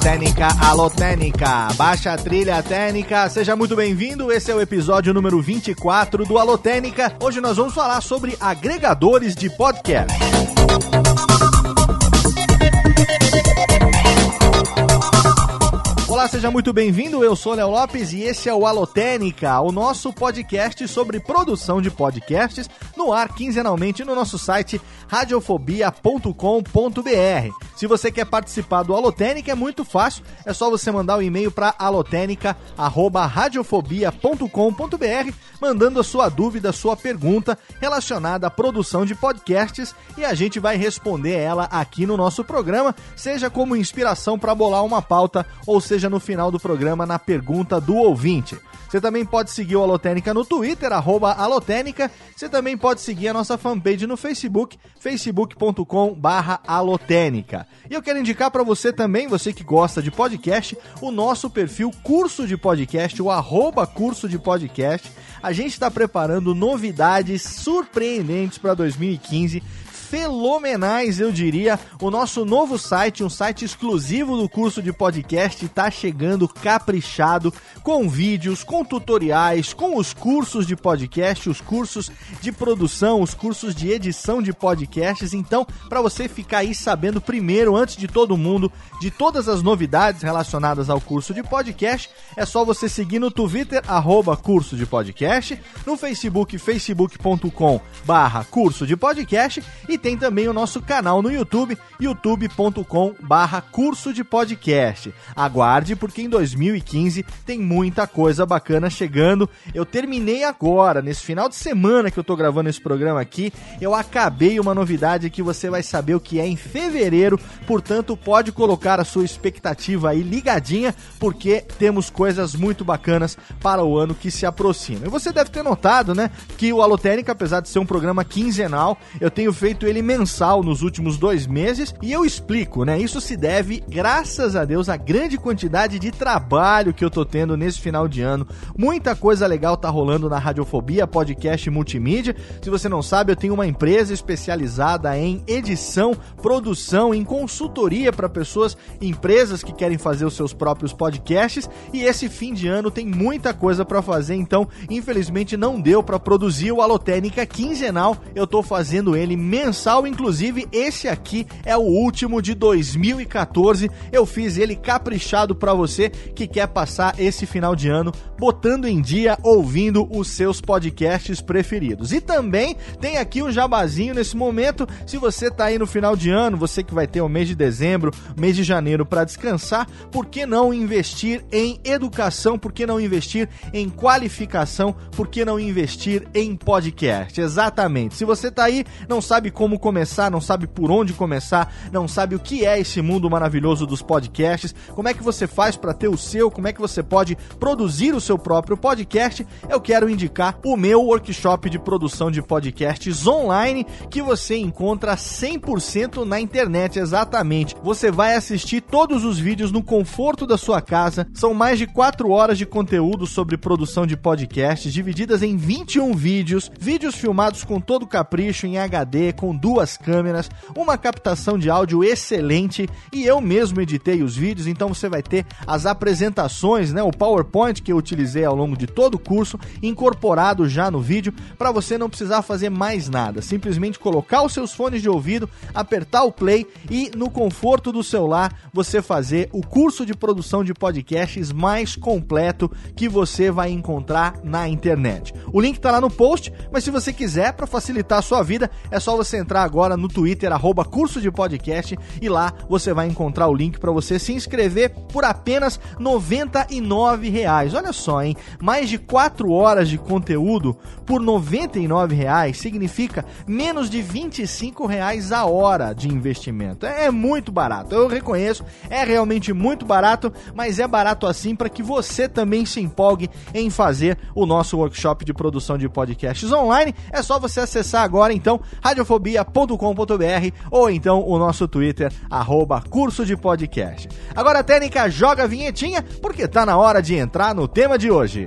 Técnica, alô Técnica, baixa a trilha técnica, seja muito bem-vindo. Esse é o episódio número 24 do Alô Técnica. Hoje nós vamos falar sobre agregadores de podcast. Olá, seja muito bem-vindo. Eu sou Léo Lopes e esse é o Alotênica, o nosso podcast sobre produção de podcasts no ar quinzenalmente no nosso site radiofobia.com.br. Se você quer participar do Alotênica é muito fácil, é só você mandar o um e-mail para alotenica@radiofobia.com.br, mandando a sua dúvida, a sua pergunta relacionada à produção de podcasts e a gente vai responder ela aqui no nosso programa, seja como inspiração para bolar uma pauta ou seja no final do programa na pergunta do ouvinte. Você também pode seguir o Alotênica no Twitter, arroba Alotênica. Você também pode seguir a nossa fanpage no Facebook, facebook.com barra Alotênica. E eu quero indicar para você também, você que gosta de podcast, o nosso perfil Curso de Podcast, o arroba Curso de Podcast. A gente está preparando novidades surpreendentes para 2015 fenomenais, eu diria. O nosso novo site, um site exclusivo do curso de podcast, está chegando caprichado, com vídeos, com tutoriais, com os cursos de podcast, os cursos de produção, os cursos de edição de podcasts. Então, para você ficar aí sabendo primeiro, antes de todo mundo, de todas as novidades relacionadas ao curso de podcast, é só você seguir no Twitter, arroba curso de podcast, no Facebook, facebook.com barra curso de podcast e tem também o nosso canal no YouTube, youtube.com barra curso de podcast. Aguarde, porque em 2015 tem muita coisa bacana chegando. Eu terminei agora, nesse final de semana que eu tô gravando esse programa aqui, eu acabei uma novidade que você vai saber o que é em fevereiro, portanto pode colocar a sua expectativa aí ligadinha, porque temos coisas muito bacanas para o ano que se aproxima. E você deve ter notado, né, que o Alotérica, apesar de ser um programa quinzenal, eu tenho feito ele mensal nos últimos dois meses e eu explico, né? Isso se deve, graças a Deus, à grande quantidade de trabalho que eu tô tendo nesse final de ano. Muita coisa legal tá rolando na Radiofobia, podcast multimídia. Se você não sabe, eu tenho uma empresa especializada em edição, produção, em consultoria para pessoas, empresas que querem fazer os seus próprios podcasts. E esse fim de ano tem muita coisa para fazer, então, infelizmente, não deu para produzir o Alotênica quinzenal. Eu tô fazendo ele mensal, inclusive esse aqui é o último de 2014. Eu fiz ele caprichado para você que quer passar esse final de ano botando em dia, ouvindo os seus podcasts preferidos. E também tem aqui um jabazinho nesse momento. Se você tá aí no final de ano, você que vai ter o mês de dezembro, mês de janeiro para descansar, por que não investir em educação? Por que não investir em qualificação? Por que não investir em podcast? Exatamente. Se você tá aí, não sabe como começar, não sabe por onde começar, não sabe o que é esse mundo maravilhoso dos podcasts, como é que você faz para ter o seu, como é que você pode produzir o seu próprio podcast, eu quero indicar o meu workshop de produção de podcasts online que você encontra 100% na internet, exatamente. Você vai assistir todos os vídeos no conforto da sua casa. São mais de 4 horas de conteúdo sobre produção de podcasts, divididas em 21 vídeos, vídeos filmados com todo capricho em HD, com duas câmeras, uma captação de áudio excelente e eu mesmo editei os vídeos, então você vai ter as apresentações, né, o PowerPoint que eu utilizei ao longo de todo o curso incorporado já no vídeo para você não precisar fazer mais nada, simplesmente colocar os seus fones de ouvido, apertar o play e no conforto do celular você fazer o curso de produção de podcasts mais completo que você vai encontrar na internet. O link está lá no post, mas se você quiser para facilitar a sua vida, é só você entrar agora no Twitter, arroba curso de podcast, e lá você vai encontrar o link para você se inscrever por apenas 99 reais. Olha só, hein? Mais de 4 horas de conteúdo por 99 reais significa menos de 25 reais a hora de investimento. É muito barato, eu reconheço, é realmente muito barato, mas é barato assim para que você também se empolgue em fazer o nosso workshop de produção de podcasts online. É só você acessar agora então radiofobia.com.br ou então o nosso Twitter, arroba curso de podcast. Agora, Técnica, joga a vinhetinha, porque tá na hora de entrar no tema de hoje.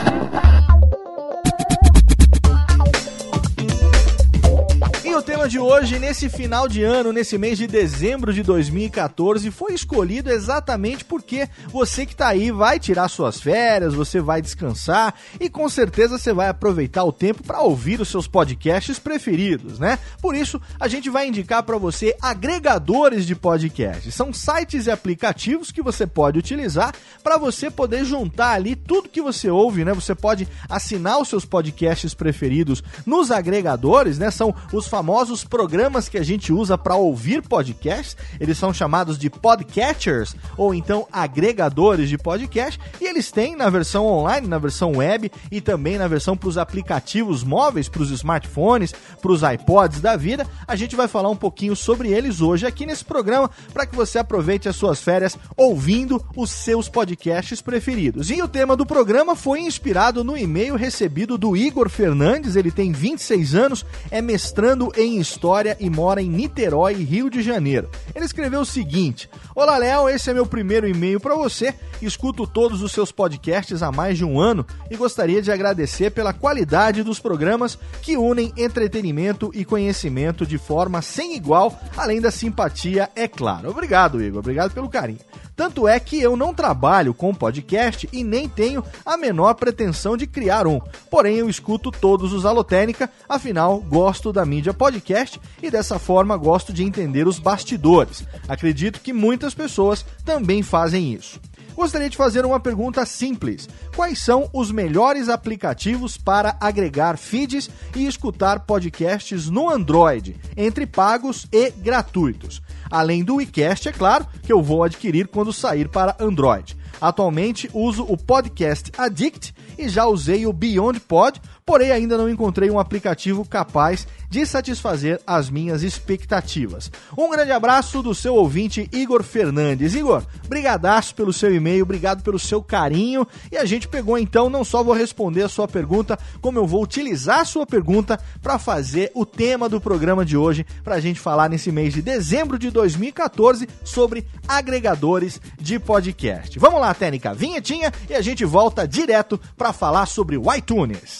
De hoje, nesse final de ano, nesse mês de dezembro de 2014, foi escolhido exatamente porque você que tá aí vai tirar suas férias, você vai descansar e com certeza você vai aproveitar o tempo para ouvir os seus podcasts preferidos, né? Por isso, a gente vai indicar para você agregadores de podcasts. São sites e aplicativos que você pode utilizar para você poder juntar ali tudo que você ouve, né? Você pode assinar os seus podcasts preferidos nos agregadores, né? São os famosos famosos programas que a gente usa para ouvir podcasts. Eles são chamados de podcatchers ou então agregadores de podcast e eles têm na versão online, na versão web e também na versão para os aplicativos móveis, para os smartphones, para os iPods da vida. A gente vai falar um pouquinho sobre eles hoje aqui nesse programa para que você aproveite as suas férias ouvindo os seus podcasts preferidos. E o tema do programa foi inspirado no e-mail recebido do Igor Fernandes, ele tem 26 anos, é mestrando em História e mora em Niterói, Rio de Janeiro. Ele escreveu o seguinte: Olá, Léo, esse é meu primeiro e-mail para você. Escuto todos os seus podcasts há mais de um ano e gostaria de agradecer pela qualidade dos programas que unem entretenimento e conhecimento de forma sem igual, além da simpatia, é claro. Obrigado, Igor. Obrigado pelo carinho. Tanto é que eu não trabalho com podcast e nem tenho a menor pretensão de criar um. Porém, eu escuto todos os Alotênica, afinal, gosto da mídia podcast e dessa forma gosto de entender os bastidores. Acredito que muitas pessoas também fazem isso. Gostaria de fazer uma pergunta simples: quais são os melhores aplicativos para agregar feeds e escutar podcasts no Android, entre pagos e gratuitos? Além do WeCast, é claro, que eu vou adquirir quando sair para Android. Atualmente uso o Podcast Addict e já usei o Beyond Pod, porém ainda não encontrei um aplicativo capaz de satisfazer as minhas expectativas. Um grande abraço do seu ouvinte Igor Fernandes. Igor, brigadaço pelo seu e-mail, obrigado pelo seu carinho. E a gente pegou então, não só vou responder a sua pergunta, como eu vou utilizar a sua pergunta para fazer o tema do programa de hoje, para a gente falar nesse mês de dezembro de 2014 sobre agregadores de podcast. Vamos lá, Técnica, vinhetinha e a gente volta direto para falar sobre o iTunes.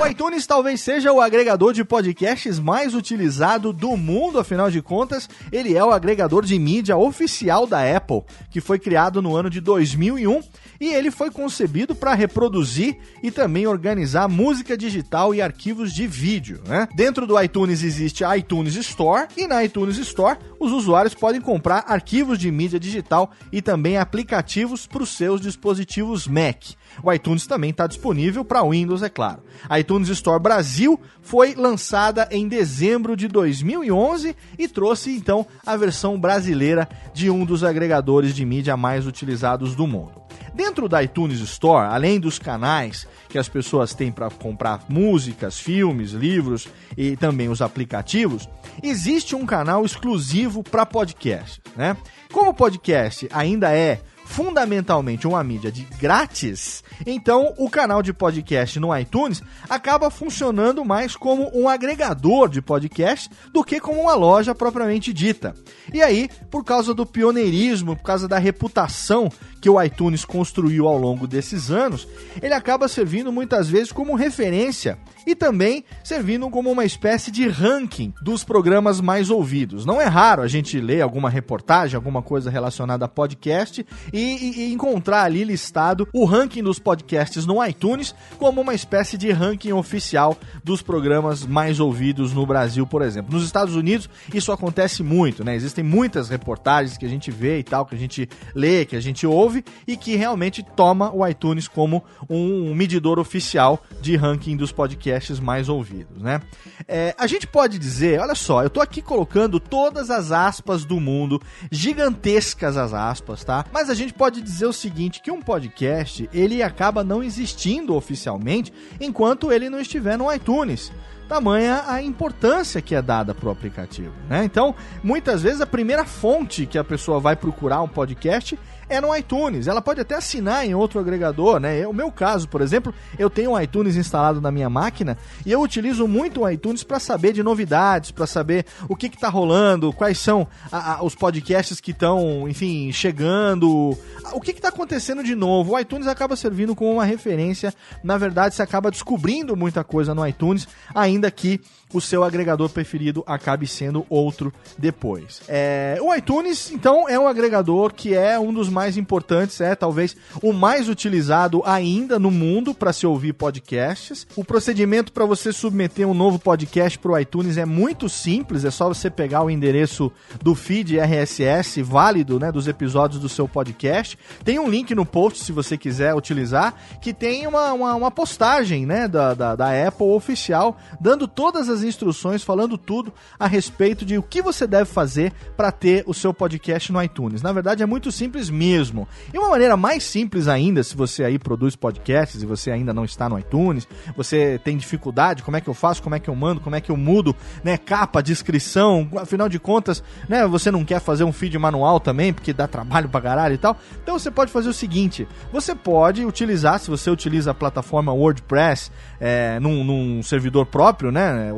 O iTunes talvez seja o agregador de podcasts mais utilizado do mundo, afinal de contas, ele é o agregador de mídia oficial da Apple, que foi criado no ano de 2001 e ele foi concebido para reproduzir e também organizar música digital e arquivos de vídeo. Né? Dentro do iTunes existe a iTunes Store e na iTunes Store os usuários podem comprar arquivos de mídia digital e também aplicativos para os seus dispositivos Mac. O iTunes também está disponível para Windows, é claro. A iTunes Store Brasil foi lançada em dezembro de 2011 e trouxe então a versão brasileira de um dos agregadores de mídia mais utilizados do mundo. Dentro da iTunes Store, além dos canais que as pessoas têm para comprar músicas, filmes, livros e também os aplicativos, existe um canal exclusivo para podcast, né? Como o podcast ainda é fundamentalmente uma mídia de grátis, então o canal de podcast no iTunes acaba funcionando mais como um agregador de podcast do que como uma loja propriamente dita. E aí, por causa do pioneirismo, por causa da reputação que o iTunes construiu ao longo desses anos, ele acaba servindo muitas vezes como referência e também servindo como uma espécie de ranking dos programas mais ouvidos. Não é raro a gente ler alguma reportagem, alguma coisa relacionada a podcast e, e, e encontrar ali listado o ranking dos podcasts no iTunes como uma espécie de ranking oficial dos programas mais ouvidos no Brasil, por exemplo. Nos Estados Unidos isso acontece muito, né? Existem muitas reportagens que a gente vê e tal, que a gente lê, que a gente ouve e que realmente toma o iTunes como um medidor oficial de ranking dos podcasts mais ouvidos, né? É, a gente pode dizer, olha só, eu tô aqui colocando todas as aspas do mundo, gigantescas as aspas, tá? Mas a gente pode dizer o seguinte, que um podcast, ele acaba não existindo oficialmente enquanto ele não estiver no iTunes tamanha a importância que é dada para o aplicativo. Né? Então, muitas vezes a primeira fonte que a pessoa vai procurar um podcast é no iTunes. Ela pode até assinar em outro agregador, né? O meu caso, por exemplo, eu tenho o iTunes instalado na minha máquina e eu utilizo muito o iTunes para saber de novidades, para saber o que está rolando, quais são a, a, os podcasts que estão, enfim, chegando, o que está acontecendo de novo. O iTunes acaba servindo como uma referência. Na verdade, você acaba descobrindo muita coisa no iTunes, ainda que o seu agregador preferido acabe sendo outro depois. É, o iTunes, então, é um agregador que é um dos mais importantes, é talvez o mais utilizado ainda no mundo para se ouvir podcasts. O procedimento para você submeter um novo podcast para o iTunes é muito simples, é só você pegar o endereço do feed RSS válido né, dos episódios do seu podcast. Tem um link no post, se você quiser utilizar, que tem uma, uma, uma postagem né, da, da, da Apple oficial, dando todas as instruções, falando tudo a respeito de o que você deve fazer para ter o seu podcast no iTunes. Na verdade, é muito simples mesmo. E uma maneira mais simples ainda, se você aí produz podcasts e você ainda não está no iTunes, você tem dificuldade, como é que eu faço, como é que eu mando, como é que eu mudo, né, capa, descrição, afinal de contas, né, você não quer fazer um feed manual também, porque dá trabalho pra caralho e tal. Então você pode fazer o seguinte, você pode utilizar, se você utiliza a plataforma WordPress é, num, num servidor próprio, né,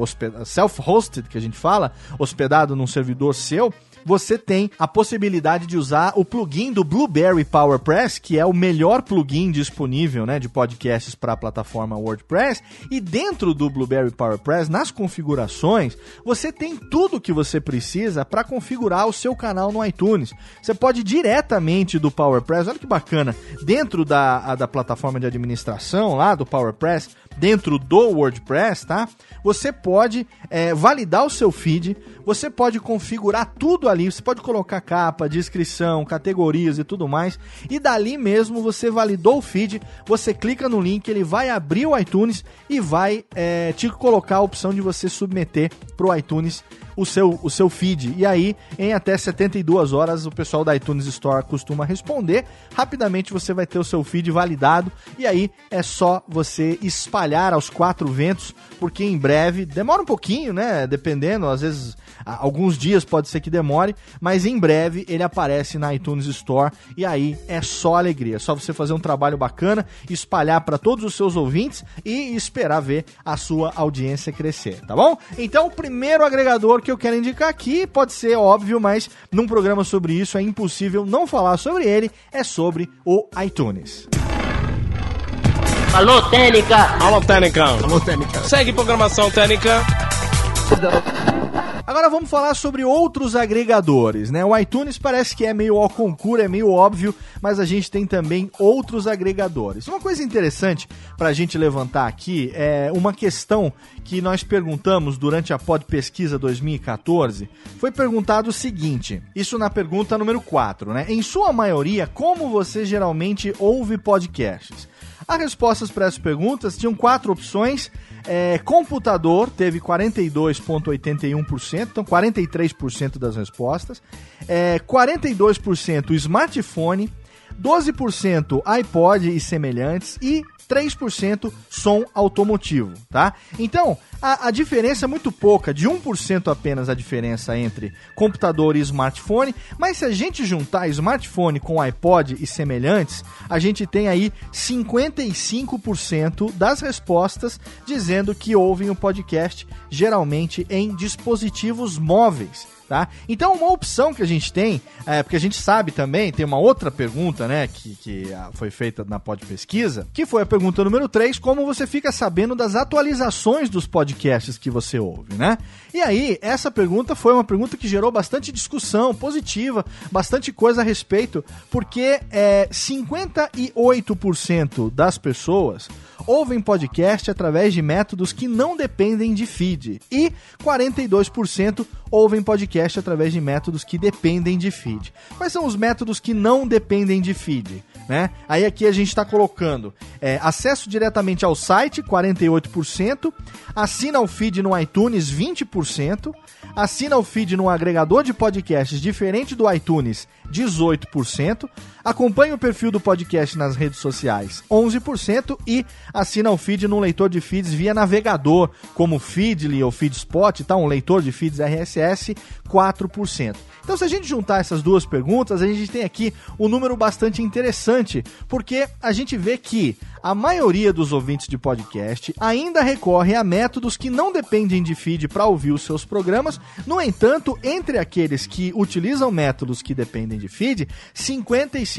self-hosted que a gente fala, hospedado num servidor seu, você tem a possibilidade de usar o plugin do Blueberry PowerPress, que é o melhor plugin disponível né, de podcasts para a plataforma WordPress. E dentro do Blueberry PowerPress, nas configurações, você tem tudo que você precisa para configurar o seu canal no iTunes. Você pode diretamente do PowerPress, olha que bacana, dentro da, da plataforma de administração lá do PowerPress, dentro do WordPress, tá? Você pode é, validar o seu feed, você pode configurar tudo ali, você pode colocar capa, descrição, categorias e tudo mais. E dali mesmo você validou o feed, você clica no link, ele vai abrir o iTunes e vai é, te colocar a opção de você submeter para o iTunes o seu, o seu feed. E aí, em até 72 horas, o pessoal da iTunes Store costuma responder. Rapidamente você vai ter o seu feed validado. E aí é só você espalhar aos quatro ventos, porque em breve, demora um pouquinho, né? Dependendo, às vezes alguns dias pode ser que demore, mas em breve ele aparece na iTunes Store e aí é só alegria. É só você fazer um trabalho bacana, espalhar para todos os seus ouvintes e esperar ver a sua audiência crescer, tá bom? Então, o primeiro agregador que eu quero indicar aqui pode ser óbvio, mas num programa sobre isso é impossível não falar sobre ele, é sobre o iTunes. Alô, Técnica! Alô, Técnica! Alô, Técnica! Segue programação Técnica! Agora vamos falar sobre outros agregadores, né? O iTunes parece que é meio ao concurso, é meio óbvio, mas a gente tem também outros agregadores. Uma coisa interessante para a gente levantar aqui é uma questão que nós perguntamos durante a Pod Pesquisa 2014. Foi perguntado o seguinte: isso na pergunta número 4, né? Em sua maioria, como você geralmente ouve podcasts? As respostas para essas perguntas tinham quatro opções é, computador teve 42,81%, então 43% das respostas. É, 42% smartphone, 12% iPod e semelhantes e 3% som automotivo, tá? Então, a, a, diferença é muito pouca, de 1% apenas a diferença entre computador e smartphone, mas se a gente juntar smartphone com iPod e semelhantes, a gente tem aí 55% das respostas dizendo que ouvem o podcast geralmente em dispositivos móveis tá? Então, uma opção que a gente tem, é, porque a gente sabe também, tem uma outra pergunta, né, que, que ah, foi feita na Pod Pesquisa, que foi a pergunta número 3, como você fica sabendo das atualizações dos podcasts que você ouve, né? E aí, essa pergunta foi uma pergunta que gerou bastante discussão positiva, bastante coisa a respeito, porque é, 58% das pessoas ouvem podcast através de métodos que não dependem de feed e 42% ouvem podcast através de métodos que dependem de feed. Quais são os métodos que não dependem de feed? Né? Aí aqui a gente está colocando é, acesso diretamente ao site, 48%, assina o feed no iTunes, 20%, assina o feed no agregador de podcasts diferente do iTunes, 18%, acompanha o perfil do podcast nas redes sociais, 11%, e assina o feed num leitor de feeds via navegador, como Feedly ou Feedspot, tá? um leitor de feeds RSS, 4%. Então, se a gente juntar essas duas perguntas, a gente tem aqui um número bastante interessante, porque a gente vê que a maioria dos ouvintes de podcast ainda recorre a métodos que não dependem de feed para ouvir os seus programas. No entanto, entre aqueles que utilizam métodos que dependem de feed, 55%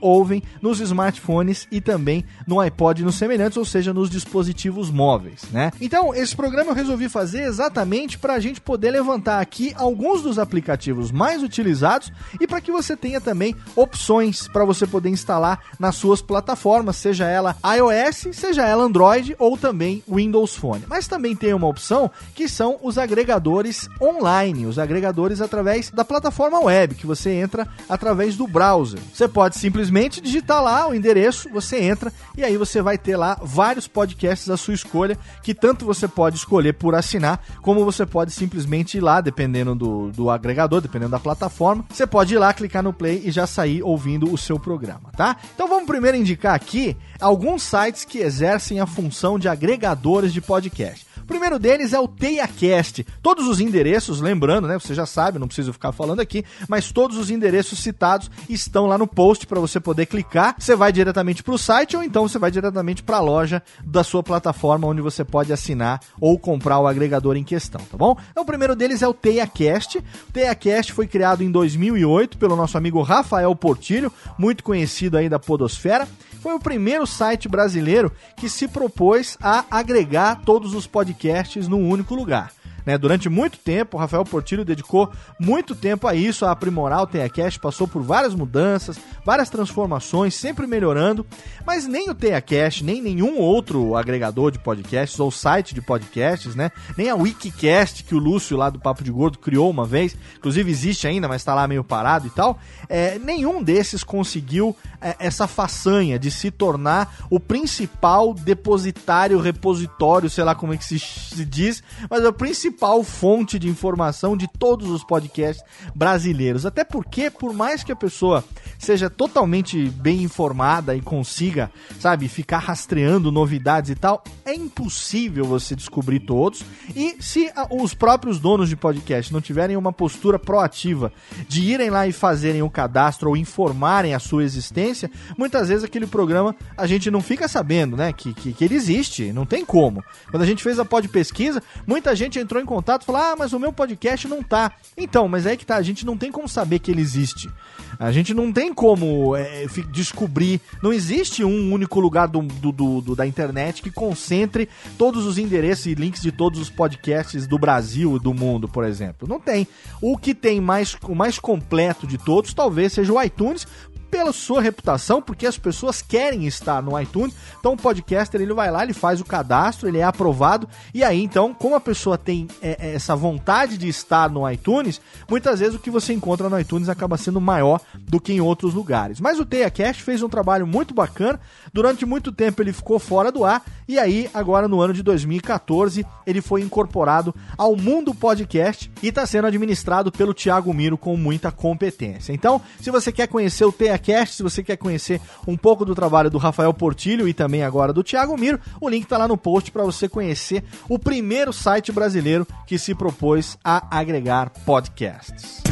ouvem nos smartphones e também no iPod e nos semelhantes, ou seja, nos dispositivos móveis, né? Então, esse programa eu resolvi fazer exatamente para a gente poder levantar aqui alguns dos aplicativos mais utilizados e para que você tenha também opções para você poder instalar nas suas plataformas, seja ela iOS, seja ela Android ou também Windows Phone. Mas também tem uma opção que são os agregadores online, os agregadores através da plataforma web, que você entra através do browser. Você pode simplesmente digitar lá o endereço, você entra e aí você vai ter lá vários podcasts à sua escolha, que tanto você pode escolher por assinar, como você pode simplesmente ir lá, dependendo do, do agregador, dependendo da plataforma, você pode ir lá, clicar no play e já sair ouvindo o seu programa, tá? Então vamos primeiro indicar aqui alguns sites que exercem a função de agregadores de podcast. Primeiro deles é o TeiaCast. Todos os endereços, lembrando, né? Você já sabe, não preciso ficar falando aqui, mas todos os endereços citados estão lá no post para você poder clicar. Você vai diretamente para o site ou então você vai diretamente para a loja da sua plataforma onde você pode assinar ou comprar o agregador em questão, tá bom? Então, o primeiro deles é o TeiaCast. O TeiaCast foi criado em 2008 pelo nosso amigo Rafael Portilho, muito conhecido aí da Podosfera foi o primeiro site brasileiro que se propôs a agregar todos os podcasts num único lugar. Né? Durante muito tempo, o Rafael Portillo dedicou muito tempo a isso, a aprimorar o TeiaCast, passou por várias mudanças, várias transformações, sempre melhorando, mas nem o TeiaCast, nem nenhum outro agregador de podcasts ou site de podcasts, né? nem a Wikicast que o Lúcio lá do Papo de Gordo criou uma vez, inclusive existe ainda, mas está lá meio parado e tal, é, nenhum desses conseguiu é, essa façanha de se tornar o principal depositário, repositório, sei lá como é que se, se diz, mas é o principal principal fonte de informação de todos os podcasts brasileiros. Até porque, por mais que a pessoa seja totalmente bem informada e consiga, sabe, ficar rastreando novidades e tal, é impossível você descobrir todos. E se os próprios donos de podcast não tiverem uma postura proativa de irem lá e fazerem o cadastro ou informarem a sua existência, muitas vezes aquele programa a gente não fica sabendo, né, que, que, que ele existe, não tem como. Quando a gente fez a pod pesquisa, muita gente entrou entrou em contato e falou: Ah, mas o meu podcast não tá. Então, mas é que tá, a gente não tem como saber que ele existe. A gente não tem como é, descobrir. Não existe um único lugar do, do, do, da internet que concentre todos os endereços e links de todos os podcasts do Brasil e do mundo, por exemplo. Não tem. O que tem mais, o mais completo de todos talvez seja o iTunes, pela sua reputação, porque as pessoas querem estar no iTunes. Então o podcaster ele vai lá, ele faz o cadastro, ele é aprovado e aí então, como a pessoa tem é, é, essa vontade de estar no iTunes, muitas vezes o que você encontra no iTunes acaba sendo maior do que em outros lugares. Mas o TeiaCast fez um trabalho muito bacana. Durante muito tempo ele ficou fora do ar e aí agora no ano de 2014 ele foi incorporado ao Mundo Podcast e está sendo administrado pelo Thiago Miro com muita competência. Então, se você quer conhecer o TeiaCast Cast, se você quer conhecer um pouco do trabalho do Rafael Portilho e também agora do Thiago Miro, o link está lá no post para você conhecer o primeiro site brasileiro que se propôs a agregar podcasts.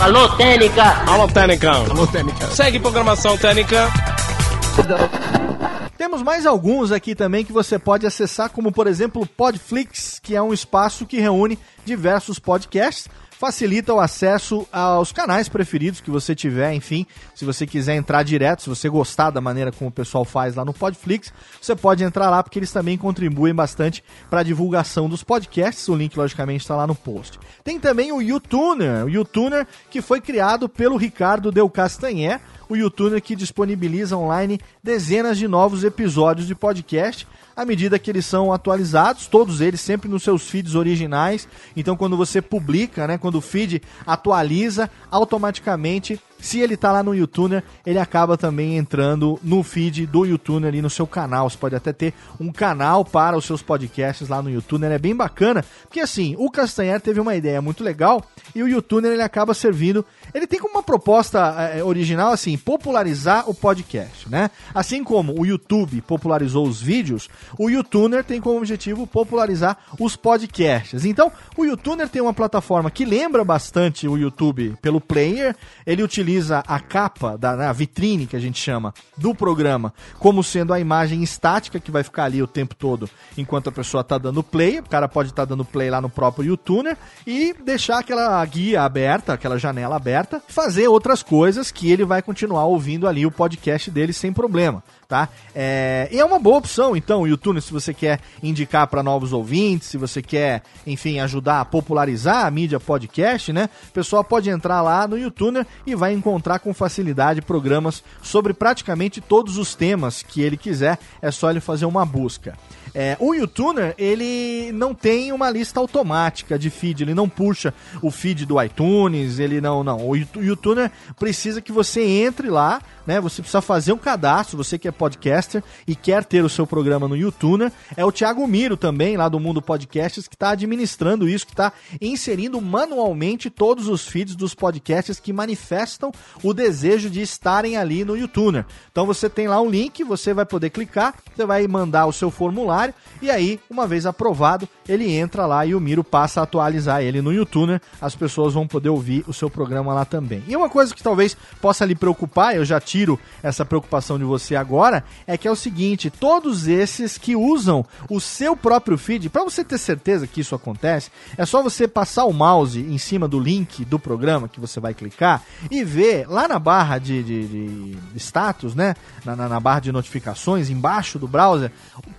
Alô, Técnica! Alô, Técnica! Alô, Técnica! Segue programação Técnica! Temos mais alguns aqui também que você pode acessar, como por exemplo o Podflix, que é um espaço que reúne diversos podcasts facilita o acesso aos canais preferidos que você tiver, enfim, se você quiser entrar direto, se você gostar da maneira como o pessoal faz lá no Podflix, você pode entrar lá porque eles também contribuem bastante para a divulgação dos podcasts. O link logicamente está lá no post. Tem também o YouTuner, o YouTuner que foi criado pelo Ricardo Del Castanher, o YouTuner que disponibiliza online dezenas de novos episódios de podcast à medida que eles são atualizados, todos eles sempre nos seus feeds originais. Então, quando você publica, né, quando o feed atualiza, automaticamente se ele tá lá no YouTuner, ele acaba também entrando no feed do YouTuner ali no seu canal. Você pode até ter um canal para os seus podcasts lá no YouTuner. É bem bacana, porque assim, o Castanher teve uma ideia muito legal e o YouTuner ele acaba servindo. Ele tem como uma proposta é, original assim, popularizar o podcast, né? Assim como o YouTube popularizou os vídeos, o YouTuner tem como objetivo popularizar os podcasts. Então, o YouTuner tem uma plataforma que lembra bastante o YouTube pelo player. Ele utiliza utiliza a capa, da né, a vitrine que a gente chama, do programa, como sendo a imagem estática que vai ficar ali o tempo todo enquanto a pessoa está dando play. O cara pode estar tá dando play lá no próprio YouTuner e deixar aquela guia aberta, aquela janela aberta, fazer outras coisas que ele vai continuar ouvindo ali o podcast dele sem problema tá? É, e é uma boa opção, então, o YouTube, se você quer indicar para novos ouvintes, se você quer, enfim, ajudar a popularizar a mídia podcast, né? O pessoal pode entrar lá no YouTube e vai encontrar com facilidade programas sobre praticamente todos os temas que ele quiser, é só ele fazer uma busca. É, o YouTuner, ele não tem uma lista automática de feed, ele não puxa o feed do iTunes, ele não, não. O YouTuner precisa que você entre lá, né? Você precisa fazer um cadastro, você que é podcaster e quer ter o seu programa no YouTuner. É o Thiago Miro também, lá do Mundo Podcasts, que está administrando isso, que está inserindo manualmente todos os feeds dos podcasts que manifestam o desejo de estarem ali no YouTuner. Então você tem lá um link, você vai poder clicar, você vai mandar o seu formulário e aí, uma vez aprovado, ele entra lá e o Miro passa a atualizar ele no YouTuner. As pessoas vão poder ouvir o seu programa lá também. E uma coisa que talvez possa lhe preocupar, eu já tiro essa preocupação de você agora, é que é o seguinte: todos esses que usam o seu próprio feed, para você ter certeza que isso acontece, é só você passar o mouse em cima do link do programa que você vai clicar e ver lá na barra de, de, de status, né? Na, na, na barra de notificações, embaixo do browser,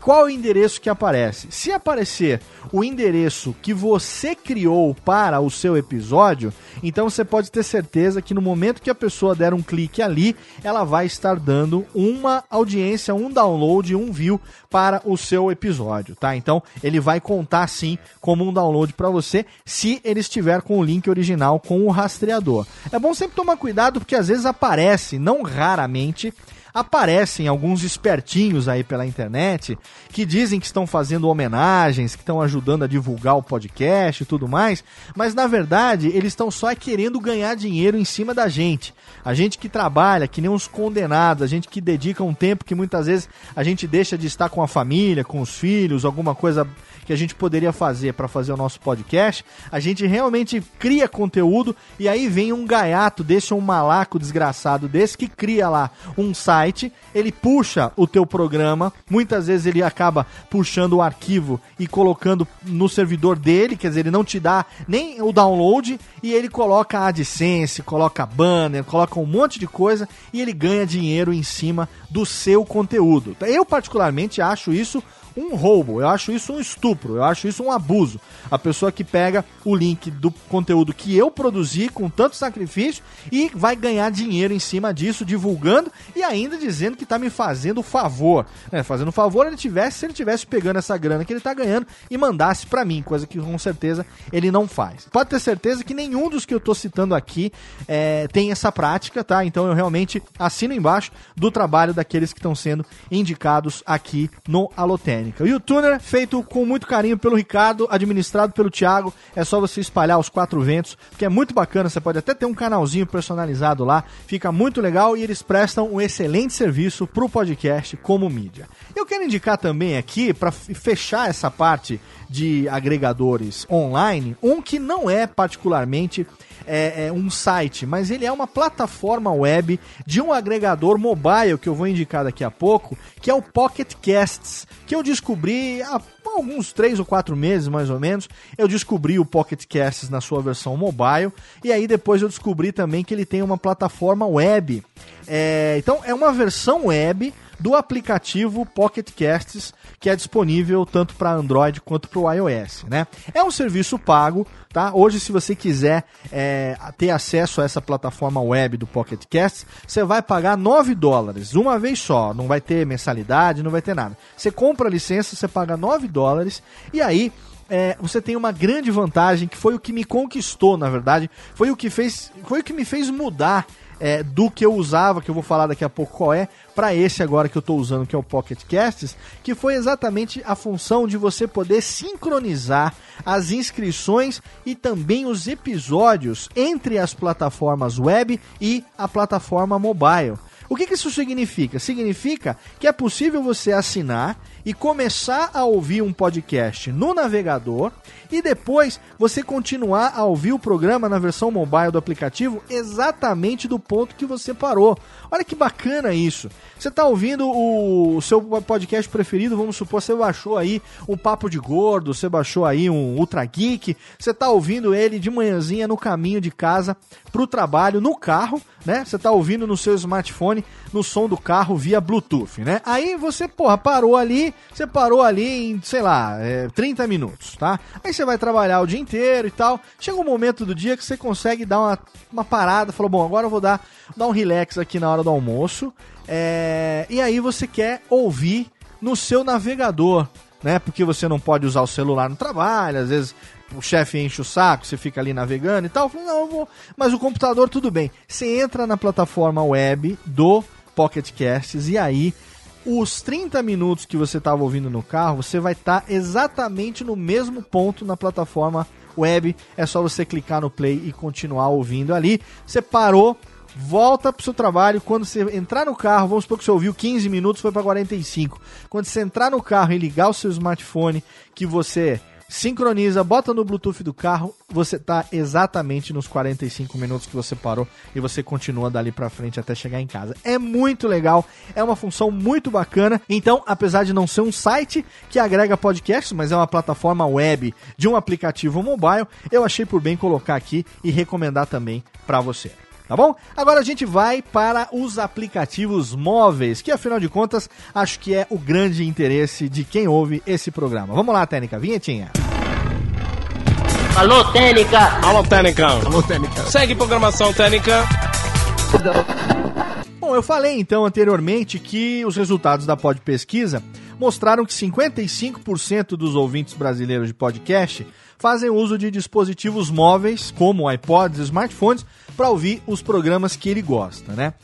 qual o endereço que aparece. Se aparecer o endereço que você criou para o seu episódio, então você pode ter certeza que no momento que a pessoa der um clique ali, ela vai estar dando uma audiência, um download, um view para o seu episódio, tá? Então ele vai contar sim como um download para você, se ele estiver com o link original com o rastreador. É bom sempre tomar cuidado porque às vezes aparece, não raramente, aparecem alguns espertinhos aí pela internet que dizem que estão fazendo homenagens, que estão ajudando a divulgar o podcast e tudo mais, mas na verdade eles estão só querendo ganhar dinheiro em cima da gente. A gente que trabalha, que nem uns condenados, a gente que dedica um tempo que muitas vezes a gente deixa de estar com a família, com os filhos, alguma coisa que a gente poderia fazer para fazer o nosso podcast, a gente realmente cria conteúdo e aí vem um gaiato desse, um malaco desgraçado desse que cria lá um site, ele puxa o teu programa, muitas vezes ele acaba puxando o arquivo e colocando no servidor dele, quer dizer, ele não te dá nem o download e ele coloca a AdSense, coloca banner, coloca um monte de coisa e ele ganha dinheiro em cima do seu conteúdo. Eu particularmente acho isso um roubo, eu acho isso um estupro, eu acho isso um abuso. A pessoa que pega o link do conteúdo que eu produzi com tanto sacrifício e vai ganhar dinheiro em cima disso, divulgando e ainda dizendo que está me fazendo favor. É, fazendo favor ele tivesse, se ele tivesse pegando essa grana que ele está ganhando e mandasse para mim, coisa que com certeza ele não faz. Pode ter certeza que nenhum dos que eu estou citando aqui é, tem essa prática, tá? Então eu realmente assino embaixo do trabalho daqueles que estão sendo indicados aqui no Alotênica. Técnica. O YouTuner, feito com muito carinho pelo Ricardo, administrado pelo Thiago. É só você espalhar os quatro ventos, que é muito bacana. Você pode até ter um canalzinho personalizado lá. Fica muito legal e eles prestam um excelente serviço pro podcast como mídia. Eu quero indicar também aqui, para fechar essa parte de agregadores online, um que não é particularmente é, é, um site, mas ele é uma plataforma web de um agregador mobile que eu vou indicar daqui a pouco, que é o Pocket Casts, que eu descobri há alguns três ou quatro meses mais ou menos. Eu descobri o Pocket Casts na sua versão mobile e aí depois eu descobri também que ele tem uma plataforma web. É, então é uma versão web do aplicativo Pocket Casts, que é disponível tanto para Android quanto para o iOS. Né? É um serviço pago, tá? Hoje, se você quiser é, ter acesso a essa plataforma web do Pocket Casts, você vai pagar 9 dólares, uma vez só. Não vai ter mensalidade, não vai ter nada. Você compra a licença, você paga 9 dólares e aí é, você tem uma grande vantagem que foi o que me conquistou, na verdade, foi o que fez, foi o que me fez mudar é, do que eu usava, que eu vou falar daqui a pouco qual é, para esse agora que eu estou usando, que é o Pocket Casts, que foi exatamente a função de você poder sincronizar as inscrições e também os episódios entre as plataformas web e a plataforma mobile. O que, que isso significa? Significa que é possível você assinar e começar a ouvir um podcast no navegador e depois você continuar a ouvir o programa na versão mobile do aplicativo exatamente do ponto que você parou. Olha que bacana isso. Você está ouvindo o seu podcast preferido, vamos supor, você baixou aí um Papo de Gordo, você baixou aí um Ultra Geek, você está ouvindo ele de manhãzinha no caminho de casa para o trabalho, no carro, né? Você está ouvindo no seu smartphone, no som do carro via Bluetooth, né? Aí você, porra, parou ali, você parou ali em, sei lá, é, 30 minutos, tá? Aí você vai trabalhar o dia inteiro e tal. Chega um momento do dia que você consegue dar uma, uma parada, falou, bom, agora eu vou dar, dar um relax aqui na hora do almoço. É, e aí você quer ouvir no seu navegador, né? Porque você não pode usar o celular no trabalho, às vezes o chefe enche o saco, você fica ali navegando e tal. Falo, não, vou. Mas o computador tudo bem. Você entra na plataforma web do Pocket Casts e aí os 30 minutos que você estava ouvindo no carro, você vai estar tá exatamente no mesmo ponto na plataforma web. É só você clicar no play e continuar ouvindo ali. Você parou, volta pro seu trabalho. Quando você entrar no carro, vamos supor que você ouviu 15 minutos, foi para 45. Quando você entrar no carro e ligar o seu smartphone, que você sincroniza, bota no Bluetooth do carro, você tá exatamente nos 45 minutos que você parou e você continua dali para frente até chegar em casa. É muito legal, é uma função muito bacana. Então, apesar de não ser um site que agrega podcasts, mas é uma plataforma web de um aplicativo mobile, eu achei por bem colocar aqui e recomendar também para você tá bom? Agora a gente vai para os aplicativos móveis, que afinal de contas acho que é o grande interesse de quem ouve esse programa. Vamos lá, Técnica, vinhetinha. Alô, Técnica! Alô, Técnica! Alô, Técnica! Segue programação Técnica! Bom, eu falei então anteriormente que os resultados da Pod Pesquisa mostraram que 55% dos ouvintes brasileiros de podcast fazem uso de dispositivos móveis, como iPods e smartphones, para ouvir os programas que ele gosta, né?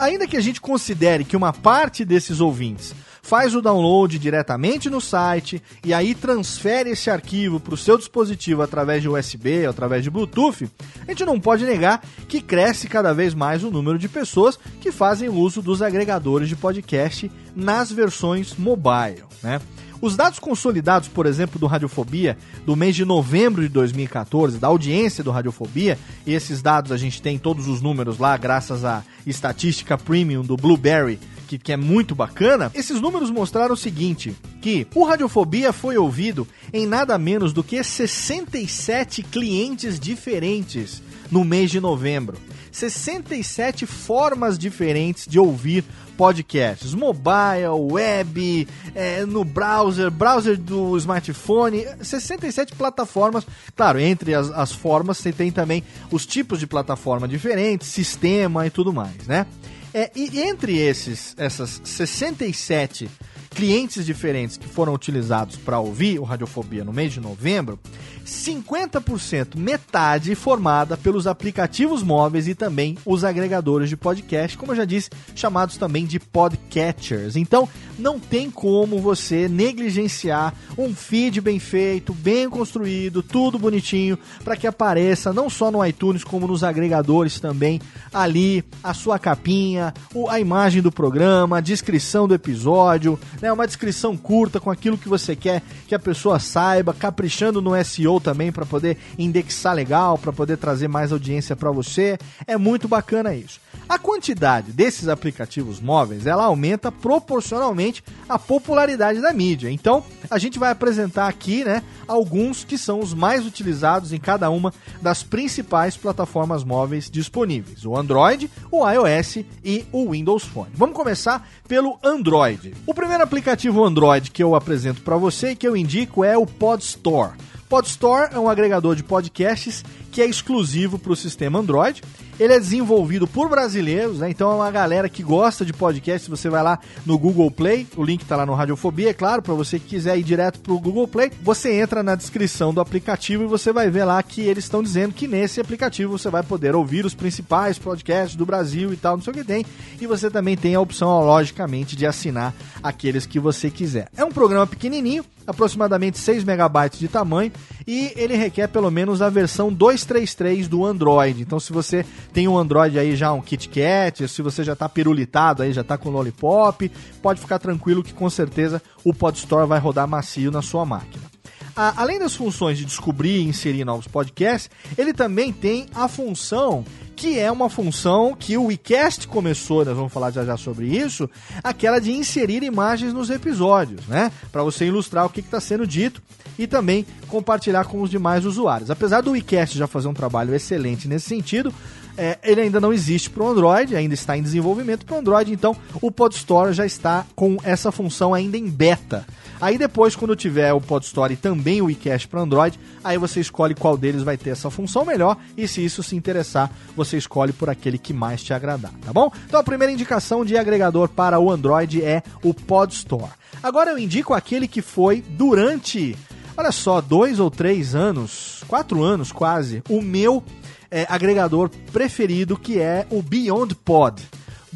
Ainda que a gente considere que uma parte desses ouvintes faz o download diretamente no site e aí transfere esse arquivo para o seu dispositivo através de USB, ou através de Bluetooth, a gente não pode negar que cresce cada vez mais o número de pessoas que fazem uso dos agregadores de podcast nas versões mobile, né? Os dados consolidados, por exemplo, do Radiofobia, do mês de novembro de 2014, da audiência do Radiofobia, e esses dados a gente tem todos os números lá, graças à estatística premium do Blueberry, que, que, é muito bacana, esses números mostraram o seguinte: que o Radiofobia foi ouvido em nada menos do que 67 clientes diferentes no mês de novembro. 67 formas diferentes de ouvir podcasts, mobile, web, é, no browser, browser do smartphone, 67 plataformas. Claro, entre as, as formas você tem também os tipos de plataforma diferentes, sistema e tudo mais, né? É, e entre esses, essas 67 clientes diferentes que foram utilizados para ouvir o Radiofobia no mês de novembro, 50%, metade formada pelos aplicativos móveis e também os agregadores de podcast, como eu já disse, chamados também de podcatchers. Então, não tem como você negligenciar um feed bem feito, bem construído, tudo bonitinho, para que apareça não só no iTunes como nos agregadores também ali a sua capinha, a imagem do programa, a descrição do episódio, né, uma descrição curta com aquilo que você quer que a pessoa saiba, caprichando no SEO também para poder indexar legal, para poder trazer mais audiência para você. É muito bacana isso. A quantidade desses aplicativos móveis, ela aumenta proporcionalmente à popularidade da mídia. Então, a gente vai apresentar aqui, né, alguns que são os mais utilizados em cada uma das principais plataformas móveis disponíveis: o Android, o iOS e o Windows Phone. Vamos começar pelo Android. O primeiro aplicativo Android que eu apresento para você e que eu indico é o Pod Store. Podstore é um agregador de podcasts que é exclusivo para o sistema Android. Ele é desenvolvido por brasileiros, né? Então é uma galera que gosta de podcast. Você vai lá no Google Play, o link está lá no Radiofobia, é claro, para você que quiser ir direto para o Google Play. Você entra na descrição do aplicativo e você vai ver lá que eles estão dizendo que nesse aplicativo você vai poder ouvir os principais podcasts do Brasil e tal, não sei o que tem. E você também tem a opção, logicamente, de assinar aqueles que você quiser. É um programa pequenininho, aproximadamente 6 megabytes de tamanho e ele requer pelo menos a versão 233 do Android. Então se você tem um Android aí já um KitKat, se você já está pirulitado aí, já está com Lollipop, pode ficar tranquilo que com certeza o Podstore vai rodar macio na sua máquina. Além das funções de descobrir e inserir novos podcasts, ele também tem a função que é uma função que o WeCast começou, nós vamos falar já já sobre isso, aquela de inserir imagens nos episódios, né? Para você ilustrar o que está sendo dito e também compartilhar com os demais usuários. Apesar do WeCast já fazer um trabalho excelente nesse sentido, é, ele ainda não existe para o Android, ainda está em desenvolvimento para o Android, então o PodStore já está com essa função ainda em beta. Aí depois, quando tiver o PodStore e também o iCache para Android, aí você escolhe qual deles vai ter essa função melhor e se isso se interessar, você escolhe por aquele que mais te agradar, tá bom? Então a primeira indicação de agregador para o Android é o PodStore. Agora eu indico aquele que foi durante, olha só, dois ou três anos, quatro anos quase, o meu é, agregador preferido que é o Beyond Pod.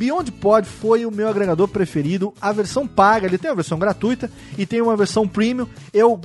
Beyond Pod foi o meu agregador preferido. A versão paga, ele tem a versão gratuita e tem uma versão premium. Eu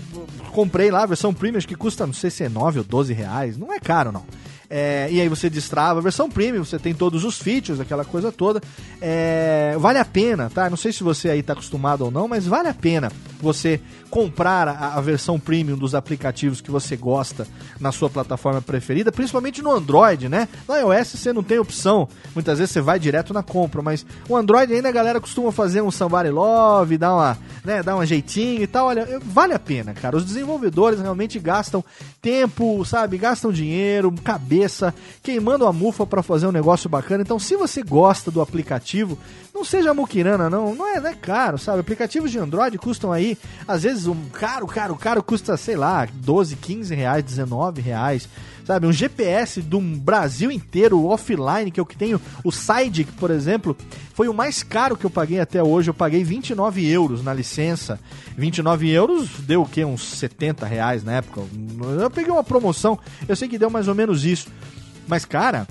comprei lá a versão premium, acho que custa, não sei se é 9 ou 12 reais. Não é caro, não. É, e aí você destrava a versão premium, você tem todos os features, aquela coisa toda. É, vale a pena, tá? Não sei se você aí está acostumado ou não, mas vale a pena você comprar a, a, versão premium dos aplicativos que você gosta na sua plataforma preferida, principalmente no Android, né? No iOS você não tem opção, muitas vezes você vai direto na compra, mas o Android ainda a galera costuma fazer um somebody love, dar uma, né, dar um jeitinho e tal. Olha, vale a pena, cara. Os desenvolvedores realmente gastam tempo, sabe? Gastam dinheiro, cabeça, queimando a mufa para fazer um negócio bacana. Então, se você gosta do aplicativo, não seja muquirana, não. Não é, não é caro, sabe? Aplicativos de Android custam aí, às vezes, um caro, caro, caro custa, sei lá, 12, 15 reais, 19 reais. Sabe, um GPS do Brasil inteiro offline, que eu que tenho, o Sidic, por exemplo, foi o mais caro que eu paguei até hoje. Eu paguei 29 euros na licença. 29 euros deu o quê? Uns 70 reais na época. Eu peguei uma promoção, eu sei que deu mais ou menos isso. Mas, cara,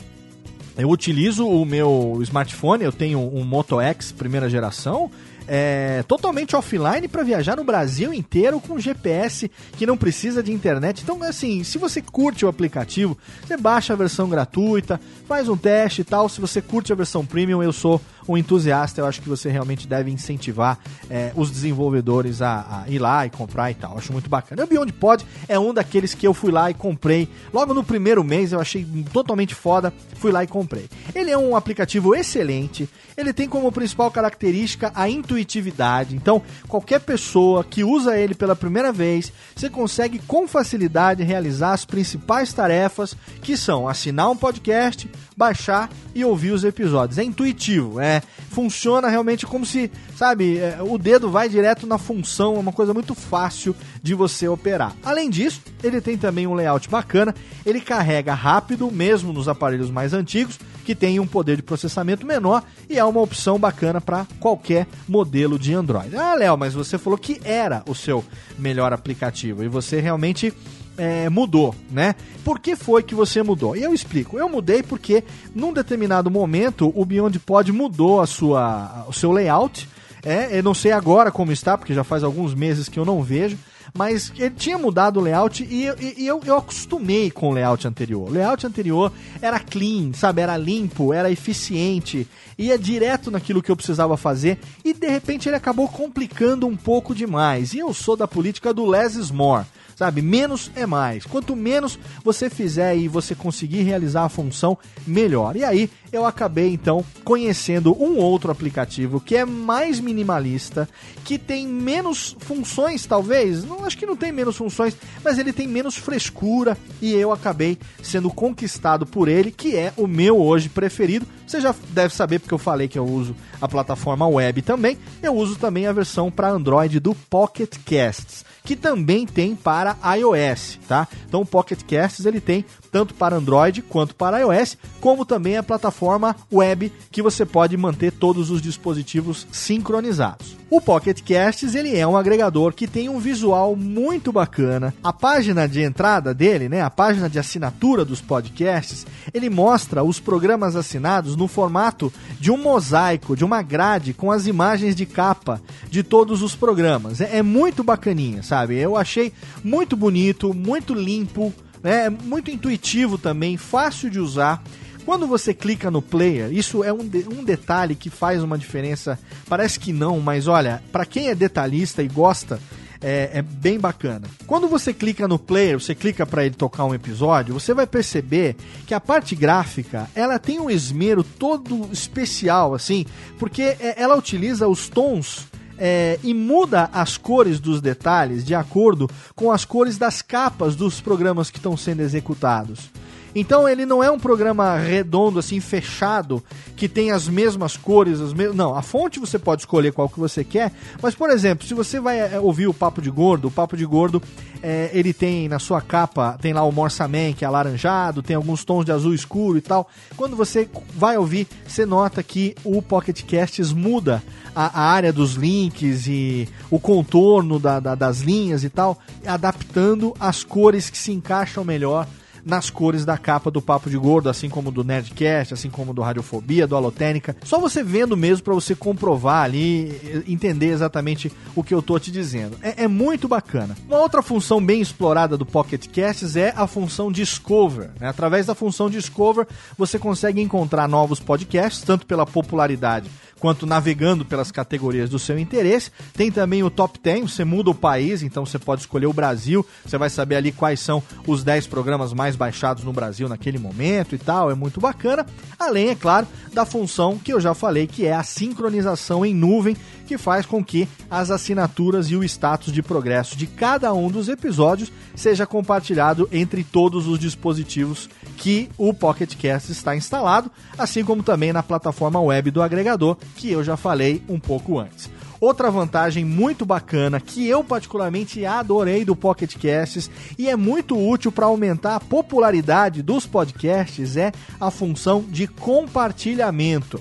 eu utilizo o meu smartphone, eu tenho um Moto X primeira geração, é, totalmente offline para viajar no Brasil inteiro com GPS que não precisa de internet. Então, assim, se você curte o aplicativo, você baixa a versão gratuita, faz um teste e tal. Se você curte a versão premium, eu sou um entusiasta, eu acho que você realmente deve incentivar é, os desenvolvedores a, a, ir lá e comprar e tal. Acho muito bacana. O Beyond Pod é um daqueles que eu fui lá e comprei. Logo no primeiro mês eu achei totalmente foda, fui lá e comprei. Ele é um aplicativo excelente, ele tem como principal característica a intuitividade. Então, qualquer pessoa que usa ele pela primeira vez, você consegue com facilidade realizar as principais tarefas que são assinar um podcast, baixar e ouvir os episódios. É intuitivo, é funciona realmente como se, sabe, é, o dedo vai direto na função, é uma coisa muito fácil de você operar. Além disso, ele tem também um layout bacana, ele carrega rápido, mesmo nos aparelhos mais antigos, que tem um poder de processamento menor e é uma opção bacana para qualquer modelo de Android. Ah, Léo, mas você falou que era o seu melhor aplicativo e você realmente é, mudou, né? Por que foi que você mudou? E eu explico. Eu mudei porque num determinado momento o Beyond Pod mudou a sua, o seu layout. É, eu não sei agora como está, porque já faz alguns meses que eu não vejo mas ele tinha mudado o layout e, e, e eu, eu acostumei com o layout anterior. O layout anterior era clean, sabe? Era limpo, era eficiente, ia direto naquilo que eu precisava fazer e de repente ele acabou complicando um pouco demais. E eu sou da política do less is more sabe? Menos é mais. Quanto menos você fizer e você conseguir realizar a função, melhor. E aí eu acabei então conhecendo um outro aplicativo que é mais minimalista, que tem menos funções, talvez. Não acho que não tem menos funções, mas ele tem menos frescura e eu acabei sendo conquistado por ele, que é o meu hoje preferido. Você já deve saber porque eu falei que eu uso a plataforma web também. Eu uso também a versão para Android do Pocket Casts que também tem para iOS, tá? Então o Pocket Casts ele tem tanto para Android quanto para iOS, como também a plataforma web que você pode manter todos os dispositivos sincronizados. O Pocket Casts ele é um agregador que tem um visual muito bacana. A página de entrada dele, né, a página de assinatura dos podcasts, ele mostra os programas assinados no formato de um mosaico, de uma grade com as imagens de capa de todos os programas. É, é muito bacaninha, sabe? Eu achei muito bonito, muito limpo, né? Muito intuitivo também, fácil de usar. Quando você clica no player, isso é um, de, um detalhe que faz uma diferença. Parece que não, mas olha, para quem é detalhista e gosta, é, é, bem bacana. Quando você clica no player, você clica para ele tocar um episódio, você vai perceber que a parte gráfica ela tem um esmero todo especial, assim, porque é, ela utiliza os tons é, e muda as cores dos detalhes de acordo com as cores das capas dos programas que estão sendo executados. Então ele não é um programa redondo, assim, fechado, que tem as mesmas cores, as mesmas. Não, a fonte você pode escolher qual que você quer, mas, por exemplo, se você vai é, ouvir o Papo de Gordo, o Papo de Gordo, é, ele tem na sua capa, tem lá o Morsaman, que é alaranjado, tem alguns tons de azul escuro e tal. Quando você vai ouvir, você nota que o Pocket Casts muda a, a área dos links e o contorno da, da, das linhas e tal, adaptando as cores que se encaixam melhor nas cores da capa do Papo de Gordo, assim como do Nerdcast, assim como do Radiofobia, do Alotênica. Só você vendo mesmo para você comprovar ali, entender exatamente o que eu tô te dizendo. É, é, muito bacana. Uma outra função bem explorada do Pocket Casts é a função Discover. Né? Através da função Discover, você consegue encontrar novos podcasts, tanto pela popularidade quanto navegando pelas categorias do seu interesse. Tem também o Top 10, você muda o país, então você pode escolher o Brasil, você vai saber ali quais são os 10 programas mais baixados no Brasil naquele momento e tal, é muito bacana. Além, é claro, da função que eu já falei, que é a sincronização em nuvem, que faz com que as assinaturas e o status de progresso de cada um dos episódios seja compartilhado entre todos os dispositivos que o Pocket Cast está instalado, assim como também na plataforma web do agregador, que eu já falei um pouco antes. Outra vantagem muito bacana que eu particularmente adorei do Pocket Casts e é muito útil para aumentar a popularidade dos podcasts é a função de compartilhamento.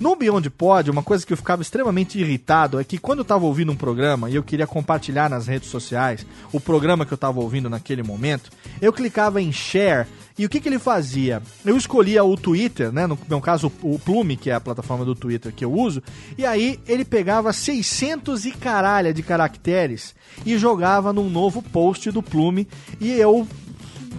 No Beyond Pod, uma coisa que eu ficava extremamente irritado é que quando eu estava ouvindo um programa e eu queria compartilhar nas redes sociais o programa que eu estava ouvindo naquele momento, eu clicava em share e o que, que ele fazia? Eu escolhia o Twitter, né? No meu caso, o Plume, que é a plataforma do Twitter que eu uso, e aí ele pegava 600 e caralha de caracteres e jogava num novo post do Plume e eu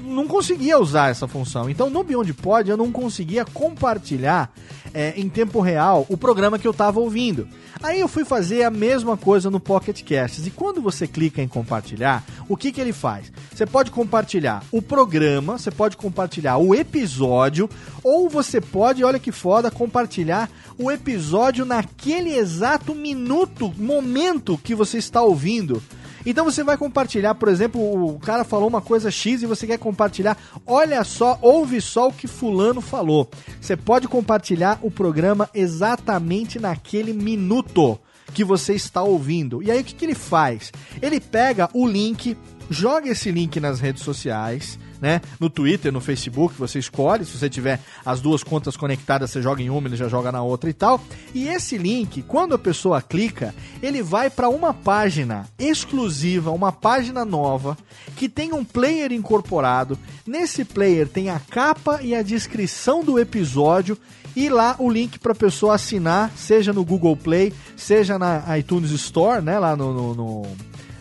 não conseguia usar essa função. Então no Beyond Pod eu não conseguia compartilhar é, em tempo real o programa que eu estava ouvindo. Aí eu fui fazer a mesma coisa no Pocket Casts. E quando você clica em compartilhar, o que, que ele faz? Você pode compartilhar o programa, você pode compartilhar o episódio, ou você pode, olha que foda, compartilhar o episódio naquele exato minuto, momento que você está ouvindo. Então você vai compartilhar, por exemplo, o cara falou uma coisa X e você quer compartilhar. Olha só, ouve só o que fulano falou. Você pode compartilhar o programa exatamente naquele minuto que você está ouvindo. E aí o que, que ele faz? Ele pega o link, joga esse link nas redes sociais, né? No Twitter, no Facebook, você escolhe. Se você tiver as duas contas conectadas, você joga em uma, ele já joga na outra e tal. E esse link, quando a pessoa clica, ele vai para uma página exclusiva, uma página nova, que tem um player incorporado. Nesse player tem a capa e a descrição do episódio e lá o link para a pessoa assinar, seja no Google Play, seja na iTunes Store, né, lá no, no, no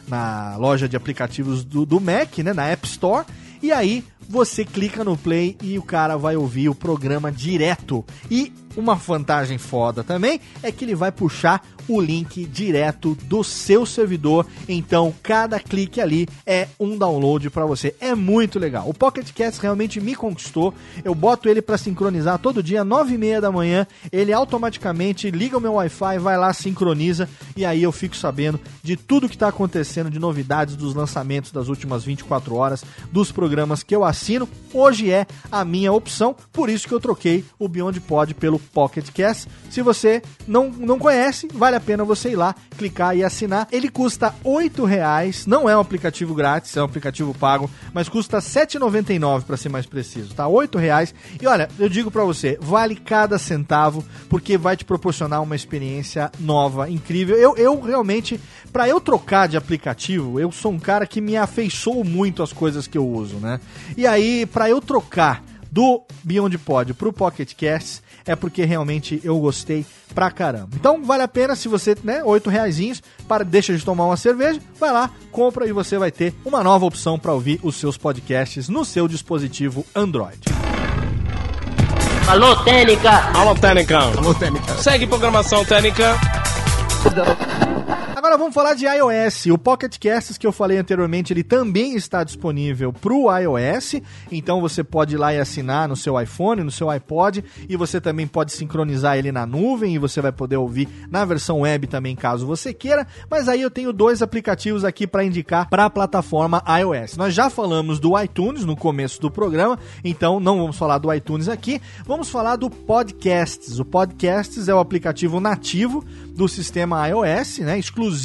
na loja de aplicativos do, do Mac, né, na App Store. E aí você clica no play e o cara vai ouvir o programa direto. E uma vantagem foda também é que ele vai puxar o link direto do seu servidor. Então, cada clique ali é um download para você. É muito legal. O Pocket Cast realmente me conquistou. Eu boto ele para sincronizar todo dia, nove e meia da manhã. Ele automaticamente liga o meu Wi-Fi, vai lá, sincroniza e aí eu fico sabendo de tudo que está acontecendo, de novidades, dos lançamentos das últimas 24 horas, dos programas que eu assino. Hoje é a minha opção, por isso que eu troquei o Beyond Pod pelo Pocket Cast. Se você não, não conhece, vale a pena você ir lá, clicar e assinar. Ele custa R$ reais, não é um aplicativo grátis, é um aplicativo pago, mas custa R$ 7,99 para ser mais preciso, tá? R$ reais. E olha, eu digo para você, vale cada centavo, porque vai te proporcionar uma experiência nova, incrível. Eu, eu realmente, para eu trocar de aplicativo, eu sou um cara que me afeiçoou muito às coisas que eu uso, né? E aí, para eu trocar do Beyond Pod pro Pocket Casts, é porque realmente eu gostei pra caramba. Então vale a pena se você, né, oito reaisinhos, para deixa de tomar uma cerveja, vai lá, compra e você vai ter uma nova opção para ouvir os seus podcasts no seu dispositivo Android. Alô, Técnica! Alô, Técnica! Alô, Técnica! Segue programação Técnica! Agora vamos falar de iOS. O Pocket Casts que eu falei anteriormente, ele também está disponível para o iOS. Então você pode ir lá e assinar no seu iPhone, no seu iPod, e você também pode sincronizar ele na nuvem e você vai poder ouvir na versão web também, caso você queira. Mas aí eu tenho dois aplicativos aqui para indicar para a plataforma iOS. Nós já falamos do iTunes no começo do programa, então não vamos falar do iTunes aqui. Vamos falar do Podcasts. O Podcasts é o aplicativo nativo do sistema iOS, né, exclusivo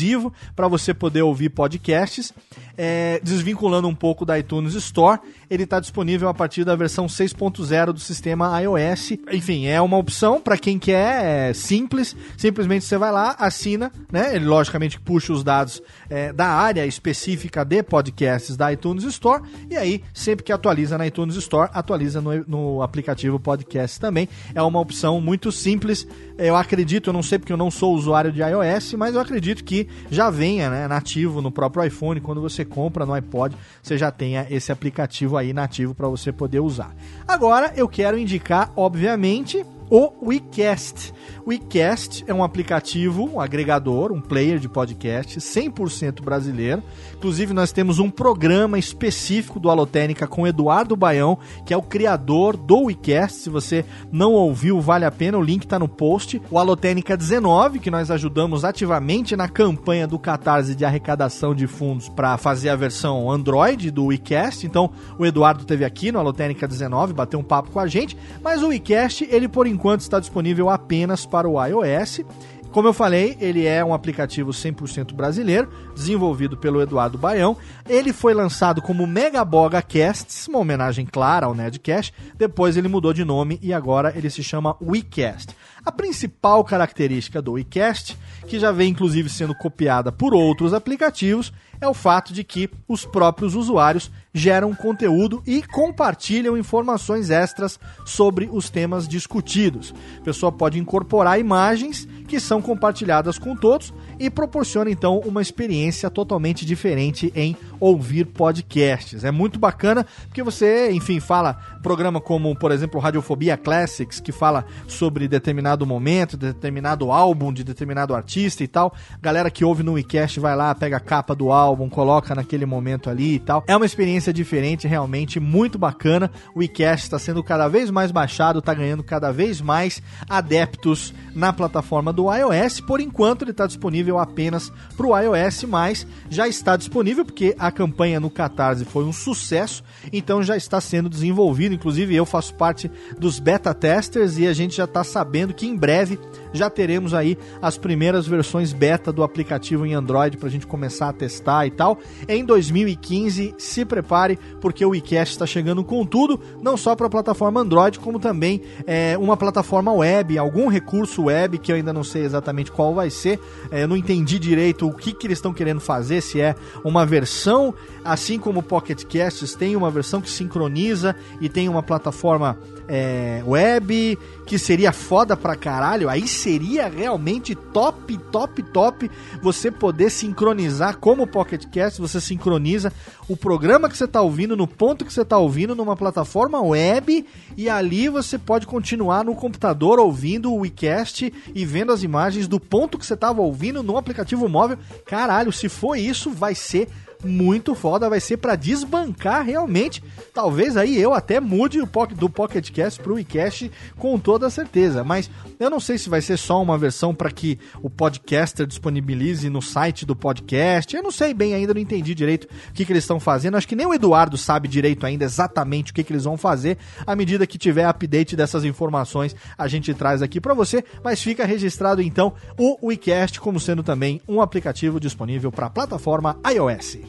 para você poder ouvir podcasts é, desvinculando um pouco da iTunes Store, ele está disponível a partir da versão 6.0 do sistema iOS. Enfim, é uma opção para quem quer, é simples. Simplesmente você vai lá, assina, né? Ele logicamente puxa os dados é, da área específica de podcasts da iTunes Store e aí sempre que atualiza na iTunes Store, atualiza no, no aplicativo podcast também. É uma opção muito simples. Eu acredito, eu não sei porque eu não sou usuário de iOS, mas eu acredito que já venha né, nativo no próprio iPhone quando você compra no iPod, você já tenha esse aplicativo aí nativo para você poder usar. Agora eu quero indicar, obviamente, o WeCast. O WeCast é um aplicativo, um agregador, um player de podcast 100% brasileiro. Inclusive, nós temos um programa específico do Alotênica com Eduardo Baião, que é o criador do WeCast. Se você não ouviu, vale a pena, o link está no post. O Alotênica 19, que nós ajudamos ativamente na campanha do Catarse de arrecadação de fundos para fazer a versão Android do WeCast. Então, o Eduardo teve aqui no Alotênica 19, bateu um papo com a gente. Mas o WeCast, ele por enquanto está disponível apenas para o iOS. Como eu falei, ele é um aplicativo 100% brasileiro, desenvolvido pelo Eduardo Baião. Ele foi lançado como Megaboga Casts, uma homenagem clara ao Nerdcast. Depois ele mudou de nome e agora ele se chama WeCast. A principal característica do WeCast, que já vem inclusive sendo copiada por outros aplicativos, é o fato de que os próprios usuários geram conteúdo e compartilham informações extras sobre os temas discutidos. A pessoa pode incorporar imagens que são compartilhadas com todos e proporciona então uma experiência totalmente diferente em ouvir podcasts. É muito bacana porque você, enfim, fala programa como, por exemplo, Radiofobia Classics, que fala sobre determinado momento, determinado álbum de determinado artista e tal. Galera que ouve no WeCast vai lá, pega a capa do álbum, coloca naquele momento ali e tal. É uma experiência diferente, realmente muito bacana. O WeCast está sendo cada vez mais baixado, está ganhando cada vez mais adeptos na plataforma do iOS. Por enquanto, ele está disponível apenas para o iOS, mas já está disponível porque a campanha no Catarse foi um sucesso, então já está sendo desenvolvido. Inclusive, eu faço parte dos beta testers e a gente já está sabendo que em breve já teremos aí as primeiras versões beta do aplicativo em Android para a gente começar a testar e tal. Em 2015, se prepare, porque o iCast está chegando com tudo, não só para a plataforma Android, como também é, uma plataforma web, algum recurso web que eu ainda não sei exatamente qual vai ser. É, eu não entendi direito o que, que eles estão querendo fazer, se é uma versão, assim como o Pocket Casts tem uma versão que sincroniza e tem uma plataforma é, web, que seria foda pra caralho, aí seria realmente top, top, top você poder sincronizar como o Pocket Cast, você sincroniza o programa que você tá ouvindo no ponto que você tá ouvindo numa plataforma web e ali você pode continuar no computador ouvindo o WeCast e vendo as imagens do ponto que você tava ouvindo no aplicativo móvel. Caralho, se for isso, vai ser muito foda, vai ser para desbancar realmente. Talvez aí eu até mude o pocket, do Pocket Cast pro iCast com toda certeza, mas eu não sei se vai ser só uma versão para que o podcaster disponibilize no site do podcast. Eu não sei bem ainda, não entendi direito o que, que eles estão fazendo. Acho que nem o Eduardo sabe direito ainda exatamente o que, que eles vão fazer. À medida que tiver update dessas informações, a gente traz aqui para você, mas fica registrado então o WeCast como sendo também um aplicativo disponível para a plataforma iOS.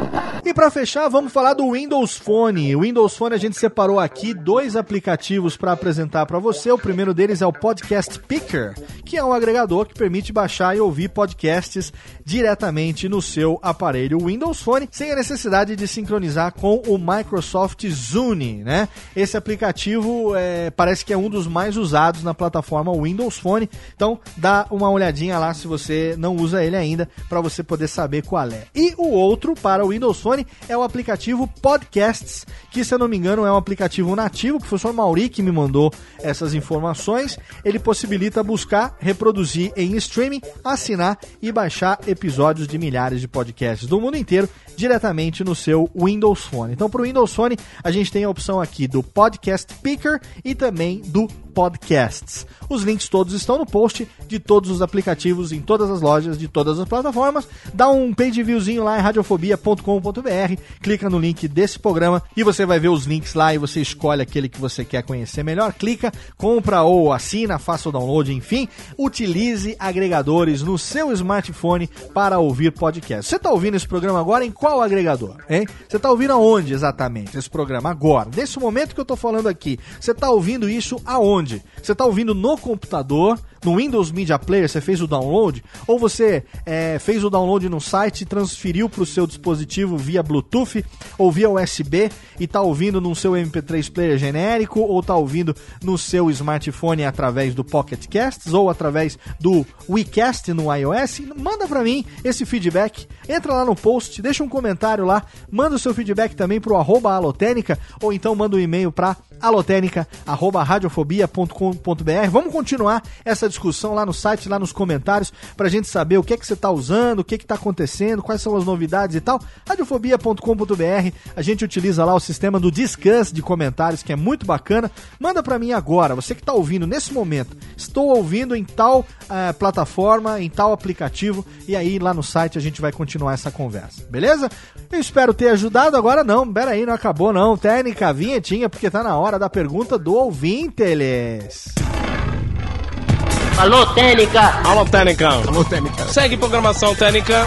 E para fechar, vamos falar do Windows Phone. O Windows Phone a gente separou aqui dois aplicativos para apresentar para você. O primeiro deles é o Podcast Picker, que é um agregador que permite baixar e ouvir podcasts diretamente no seu aparelho Windows Phone, sem a necessidade de sincronizar com o Microsoft Zune, né? Esse aplicativo é, parece que é um dos mais usados na plataforma Windows Phone, então dá uma olhadinha lá se você não usa ele ainda para você poder saber qual é. E o outro para o Windows Phone é o aplicativo Podcasts, que se eu não me engano é um aplicativo nativo, o professor Mauri que me mandou essas informações. Ele possibilita buscar, reproduzir em streaming, assinar e baixar episódios de milhares de podcasts do mundo inteiro diretamente no seu Windows Phone. Então, para o Windows Phone, a gente tem a opção aqui do Podcast Picker e também do Podcasts. Os links todos estão no post de todos os aplicativos em todas as lojas de todas as plataformas. Dá um page viewzinho lá em radiofobia.com.br, clica no link desse programa e você vai ver os links lá e você escolhe aquele que você quer conhecer melhor. Clica, compra ou assina, faça o download, enfim, utilize agregadores no seu smartphone para ouvir podcast. Você está ouvindo esse programa agora em qual agregador? Hein? Você está ouvindo aonde exatamente esse programa agora? Nesse momento que eu estou falando aqui, você está ouvindo isso aonde? Você está ouvindo no computador? No Windows Media Player você fez o download, ou você é, fez o download no site transferiu para o seu dispositivo via Bluetooth ou via USB e está ouvindo no seu MP3 player genérico, ou está ouvindo no seu smartphone através do Pocket Casts ou através do WeCast no iOS, manda para mim esse feedback. Entra lá no post, deixa um comentário lá, manda o seu feedback também para arroba alotênica, ou então manda um e-mail para alotênica.radiofobia.com.br. Vamos continuar essa discussão lá no site, lá nos comentários, pra gente saber o que é que você tá usando, o que é que tá acontecendo, quais são as novidades e tal. Radiofobia.com.br, a gente utiliza lá o sistema do Discuss de comentários, que é muito bacana. Manda pra mim agora, você que tá ouvindo nesse momento, estou ouvindo em tal uh, plataforma, em tal aplicativo, e aí lá no site a gente vai continuar essa conversa, beleza? Eu espero ter ajudado, agora não, pera aí, não acabou não, técnica, vinhetinha, porque tá na hora da pergunta do ouvinte, eles. Alô, Técnica! Alô, Técnica! Alô, Técnica! Segue programação Técnica.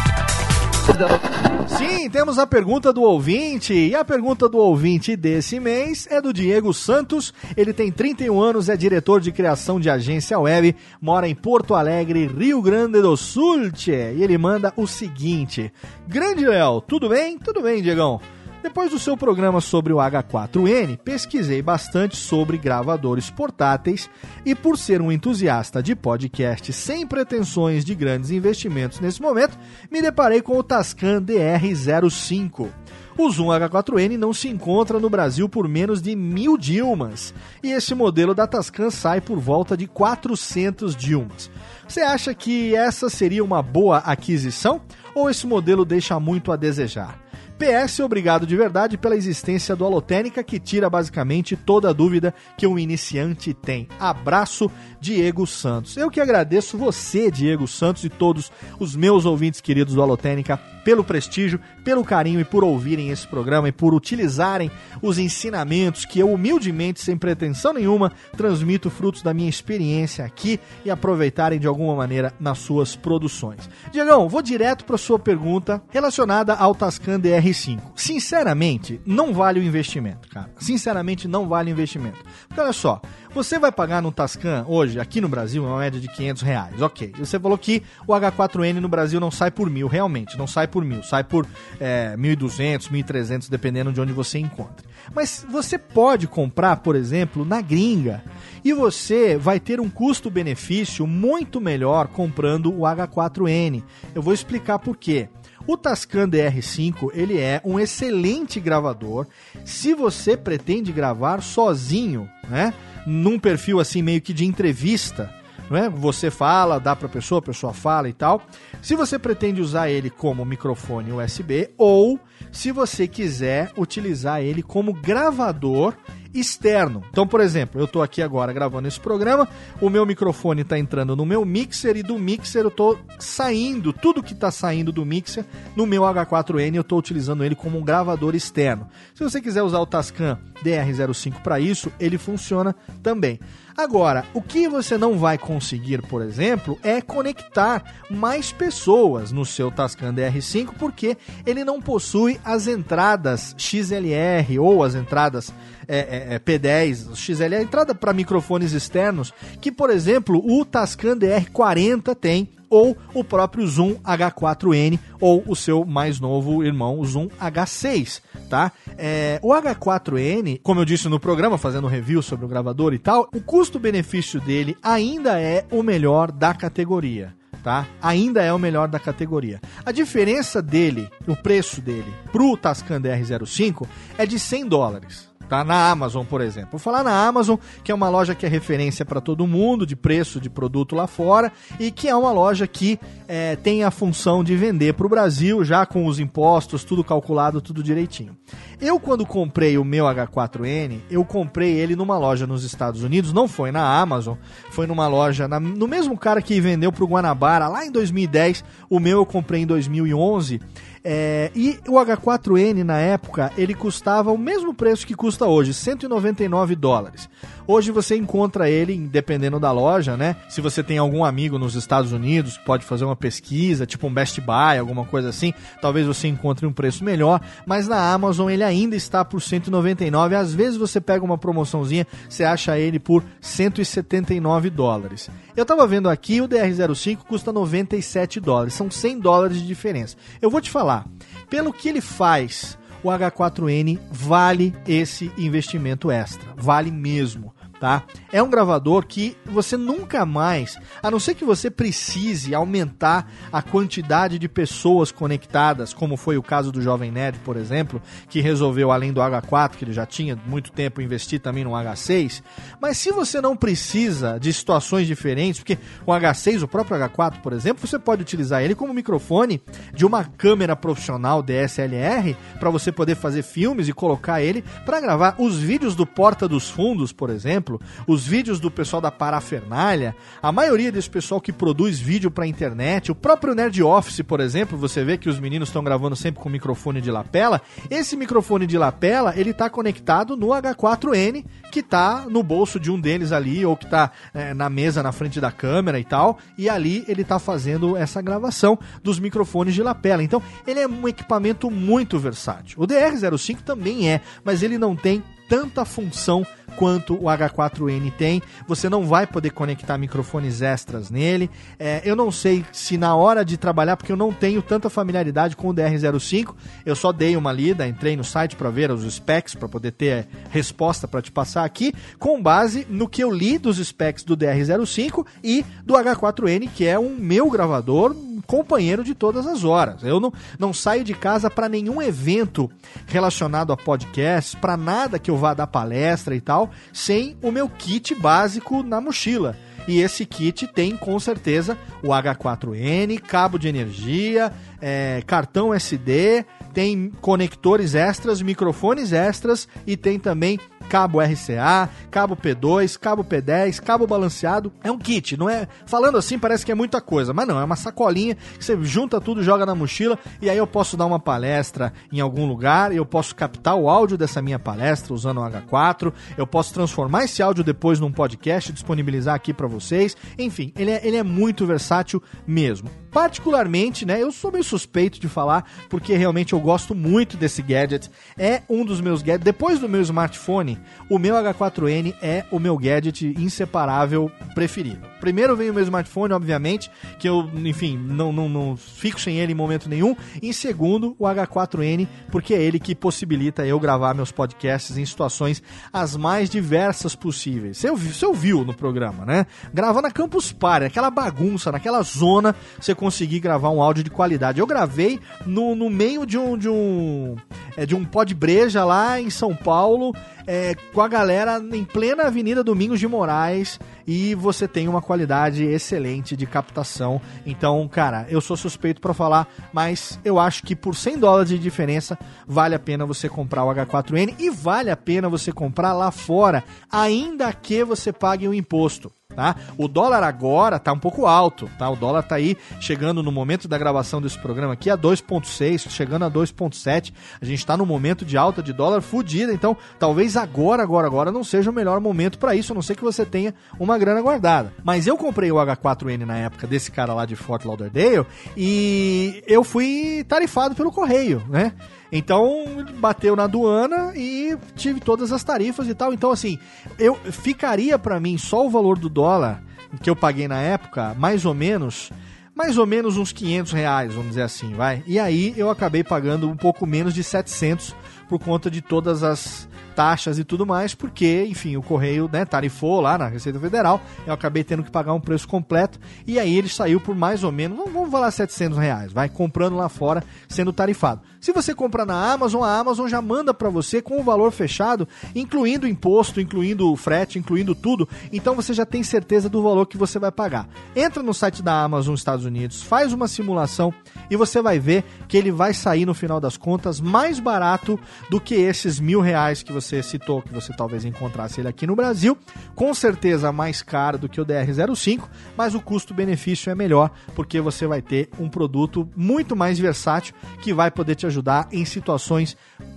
Sim, temos a pergunta do ouvinte. E a pergunta do ouvinte desse mês é do Diego Santos. Ele tem 31 anos, é diretor de criação de agência web, mora em Porto Alegre, Rio Grande do Sul. E ele manda o seguinte: Grande Léo, tudo bem? Tudo bem, Diegão. Depois do seu programa sobre o H4N, pesquisei bastante sobre gravadores portáteis e, por ser um entusiasta de podcast sem pretensões de grandes investimentos nesse momento, me deparei com o Tascam DR05. O Zoom H4N não se encontra no Brasil por menos de mil Dilmas, e esse modelo da Tascam sai por volta de 400 Dilmas. Você acha que essa seria uma boa aquisição ou esse modelo deixa muito a desejar? PS, obrigado de verdade pela existência do Alotênica, que tira basicamente toda a dúvida que um iniciante tem. Abraço, Diego Santos. Eu que agradeço você, Diego Santos, e todos os meus ouvintes queridos do Alotênica pelo prestígio, pelo carinho e por ouvirem esse programa e por utilizarem os ensinamentos que eu humildemente, sem pretensão nenhuma, transmito frutos da minha experiência aqui e aproveitarem de alguma maneira nas suas produções. Diegão, vou direto para sua pergunta relacionada ao Tascam DR5. Sinceramente, não vale o investimento, cara. Sinceramente, não vale o investimento. Porque olha só, você vai pagar no Tascam hoje, aqui no Brasil, uma média de 500 reais. Ok. Você falou que o H4N no Brasil não sai por mil, realmente. Não sai por mil. Sai por é, 1.200, 1.300, dependendo de onde você encontre. Mas você pode comprar, por exemplo, na gringa. E você vai ter um custo-benefício muito melhor comprando o H4N. Eu vou explicar por quê. O Tascam DR5 ele é um excelente gravador se você pretende gravar sozinho, né? num perfil assim meio que de entrevista, não é? Você fala, dá para a pessoa, a pessoa fala e tal. Se você pretende usar ele como microfone USB ou se você quiser utilizar ele como gravador externo. Então, por exemplo, eu estou aqui agora gravando esse programa, o meu microfone está entrando no meu mixer e do mixer eu estou saindo, tudo que está saindo do mixer no meu H4N eu estou utilizando ele como um gravador externo. Se você quiser usar o Tascam DR05 para isso, ele funciona também. Agora, o que você não vai conseguir, por exemplo, é conectar mais pessoas no seu Tascam DR5 porque ele não possui as entradas XLR ou as entradas é, é, é P10, XLR, entrada para microfones externos, que, por exemplo, o Tascam DR40 tem ou o próprio Zoom H4n ou o seu mais novo irmão, o Zoom H6, tá? É, o H4n, como eu disse no programa, fazendo review sobre o gravador e tal, o custo-benefício dele ainda é o melhor da categoria. Tá? Ainda é o melhor da categoria. A diferença dele, o preço dele, pro Tascam DR05 é de 100 dólares tá? Na Amazon, por exemplo. Vou falar na Amazon, que é uma loja que é referência para todo mundo, de preço de produto lá fora, e que é uma loja que é, tem a função de vender para o Brasil, já com os impostos, tudo calculado, tudo direitinho. Eu, quando comprei o meu H4N, eu comprei ele numa loja nos Estados Unidos, não foi na Amazon, foi numa loja, na, no mesmo cara que vendeu para o Guanabara lá em 2010, o meu eu comprei em 2011, é, e o H4N na época ele custava o mesmo preço que custa hoje, 199 dólares. Hoje você encontra ele, dependendo da loja, né? Se você tem algum amigo nos Estados Unidos, pode fazer uma pesquisa, tipo um Best Buy, alguma coisa assim, talvez você encontre um preço melhor, mas na Amazon ele ainda está por 199. Às vezes você pega uma promoçãozinha, você acha ele por 179 dólares. Eu tava vendo aqui, o DR05 custa 97 dólares, são 100 dólares de diferença. Eu vou te falar, pelo que ele faz, o H4N vale esse investimento extra, vale mesmo tá? É um gravador que você nunca mais, a não ser que você precise aumentar a quantidade de pessoas conectadas, como foi o caso do Jovem Nerd, por exemplo, que resolveu, além do H4, que ele já tinha muito tempo, investir também no H6. Mas se você não precisa de situações diferentes, porque o H6, o próprio H4, por exemplo, você pode utilizar ele como microfone de uma câmera profissional DSLR para você poder fazer filmes e colocar ele para gravar os vídeos do Porta dos Fundos, por exemplo exemplo, os vídeos do pessoal da Parafernália, a maioria desse pessoal que produz vídeo pra internet, o próprio Nerd Office, por exemplo, você vê que os meninos estão gravando sempre com microfone de lapela. Esse microfone de lapela, ele tá conectado no H4N, que tá no bolso de um deles ali, ou que tá é, na mesa na frente da câmera e tal, e ali ele tá fazendo essa gravação dos microfones de lapela. Então, ele é um equipamento muito versátil. O DR05 também é, mas ele não tem tanta função quanto o H4N tem. Você não vai poder conectar microfones extras nele. É, eu não sei se na hora de trabalhar, porque eu não tenho tanta familiaridade com o DR05. Eu só dei uma lida, entrei no site para ver os specs, para poder ter resposta para te passar aqui, com base no que eu li dos specs do DR05 e do H4N, que é um meu gravador companheiro de todas as horas. Eu não, não saio de casa para nenhum evento relacionado a podcast, para nada que eu vá dar palestra e tal, sem o meu kit básico na mochila. E esse kit tem com certeza o H4N, cabo de energia, é, cartão SD, tem conectores extras, microfones extras e tem também cabo RCA, cabo P2, cabo P10, cabo balanceado. É um kit, não é? Falando assim parece que é muita coisa, mas não, é uma sacolinha que você junta tudo, joga na mochila e aí eu posso dar uma palestra em algum lugar, eu posso captar o áudio dessa minha palestra usando o H4, eu posso transformar esse áudio depois num podcast, disponibilizar aqui para vocês. Enfim, ele é, ele é muito versátil mesmo. Particularmente, né, eu sou meio suspeito de falar porque realmente eu gosto muito desse gadget. É um dos meus gadgets, depois do meu smartphone, o meu H4N é o meu gadget inseparável preferido. Primeiro vem o meu smartphone, obviamente, que eu, enfim, não, não, não fico sem ele em momento nenhum. Em segundo, o H4N, porque é ele que possibilita eu gravar meus podcasts em situações as mais diversas possíveis. Você, você ouviu no programa, né? Gravar na Campus Party, aquela bagunça, naquela zona, você conseguir gravar um áudio de qualidade. Eu gravei no, no meio de um, de um, é, de um breja lá em São Paulo, é, com a galera em plena Avenida Domingos de Moraes e você tem uma qualidade excelente de captação. Então, cara, eu sou suspeito para falar, mas eu acho que por 100 dólares de diferença vale a pena você comprar o H4N e vale a pena você comprar lá fora, ainda que você pague o imposto tá? O dólar agora tá um pouco alto, tá? O dólar tá aí chegando no momento da gravação desse programa aqui a 2.6, chegando a 2.7. A gente tá no momento de alta de dólar fodida, então talvez agora, agora, agora não seja o melhor momento para isso, a não ser que você tenha uma grana guardada. Mas eu comprei o H4N na época desse cara lá de Fort Lauderdale e eu fui tarifado pelo correio, né? Então, bateu na aduana e tive todas as tarifas e tal. Então, assim, eu ficaria para mim só o valor do dólar que eu paguei na época, mais ou menos, mais ou menos uns 500 reais, vamos dizer assim, vai. E aí eu acabei pagando um pouco menos de 700 por conta de todas as taxas e tudo mais, porque, enfim, o correio, né, tarifou lá na Receita Federal, eu acabei tendo que pagar um preço completo, e aí ele saiu por mais ou menos, vamos falar 700 reais, vai, comprando lá fora, sendo tarifado. Se você compra na Amazon, a Amazon já manda para você com o valor fechado, incluindo imposto, incluindo o frete, incluindo tudo, então você já tem certeza do valor que você vai pagar. Entra no site da Amazon Estados Unidos, faz uma simulação e você vai ver que ele vai sair no final das contas mais barato do que esses mil reais que você citou, que você talvez encontrasse ele aqui no Brasil. Com certeza mais caro do que o DR05, mas o custo-benefício é melhor, porque você vai ter um produto muito mais versátil que vai poder te ajudar em situações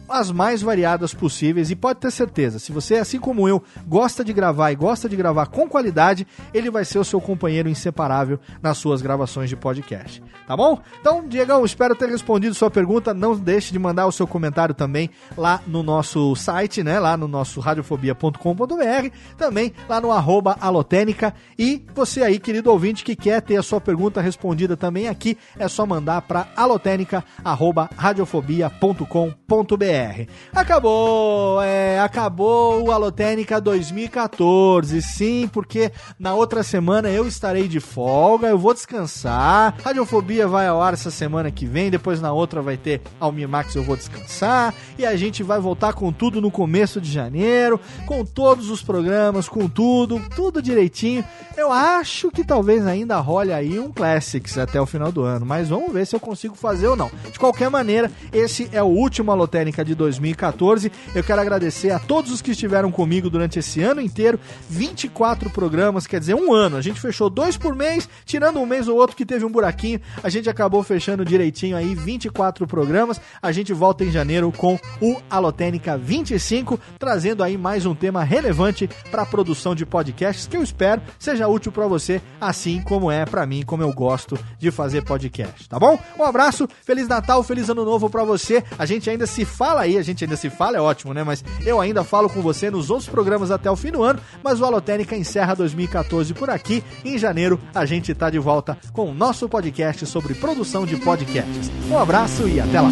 as mais variadas possíveis e pode ter certeza, se você, assim como eu, gosta de gravar e gosta de gravar com qualidade, ele vai ser o seu companheiro inseparável nas suas gravações de podcast. Tá bom? Então, Diegão, espero ter respondido sua pergunta. Não deixe de mandar o seu comentário também lá no nosso site, né? Lá no nosso radiofobia.com.br, também lá no arroba alotênica. E você aí, querido ouvinte, que quer ter a sua pergunta respondida também aqui, é só mandar para alotênica.radiofobia.com.br. Acabou, é, acabou o Alotênica 2014, sim, porque na outra semana eu estarei de folga, eu vou descansar. Radiofobia vai ao ar essa semana que vem, depois na outra vai ter Almir Max, eu vou descansar. E a gente vai voltar com tudo no começo de janeiro, com todos os programas, com tudo, tudo direitinho. Eu acho que talvez ainda role aí um Classics até o final do ano, mas vamos ver se eu consigo fazer ou não. De qualquer maneira, esse é o último Alotênica de 2014. Eu quero agradecer a todos os que estiveram comigo durante esse ano inteiro. 24 programas, quer dizer, um ano. A gente fechou dois por mês, tirando um mês ou outro que teve um buraquinho. A gente acabou fechando direitinho aí 24 programas. A gente volta em janeiro com o Alotênica 25, trazendo aí mais um tema relevante para a produção de podcasts que eu espero seja útil para você, assim como é para mim, como eu gosto de fazer podcast, tá bom? Um abraço, feliz Natal, feliz ano novo para você. A gente ainda se fala fala aí, a gente ainda se fala, é ótimo, né? Mas eu ainda falo com você nos outros programas até o fim do ano, mas o Alotênica encerra 2014 por aqui. Em janeiro a gente tá de volta com o nosso podcast sobre produção de podcasts. Um abraço e até lá.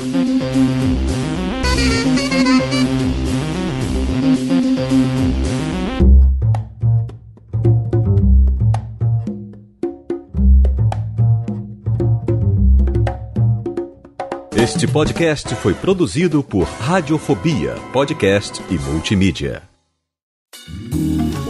Este podcast foi produzido por Radiofobia, podcast e multimídia.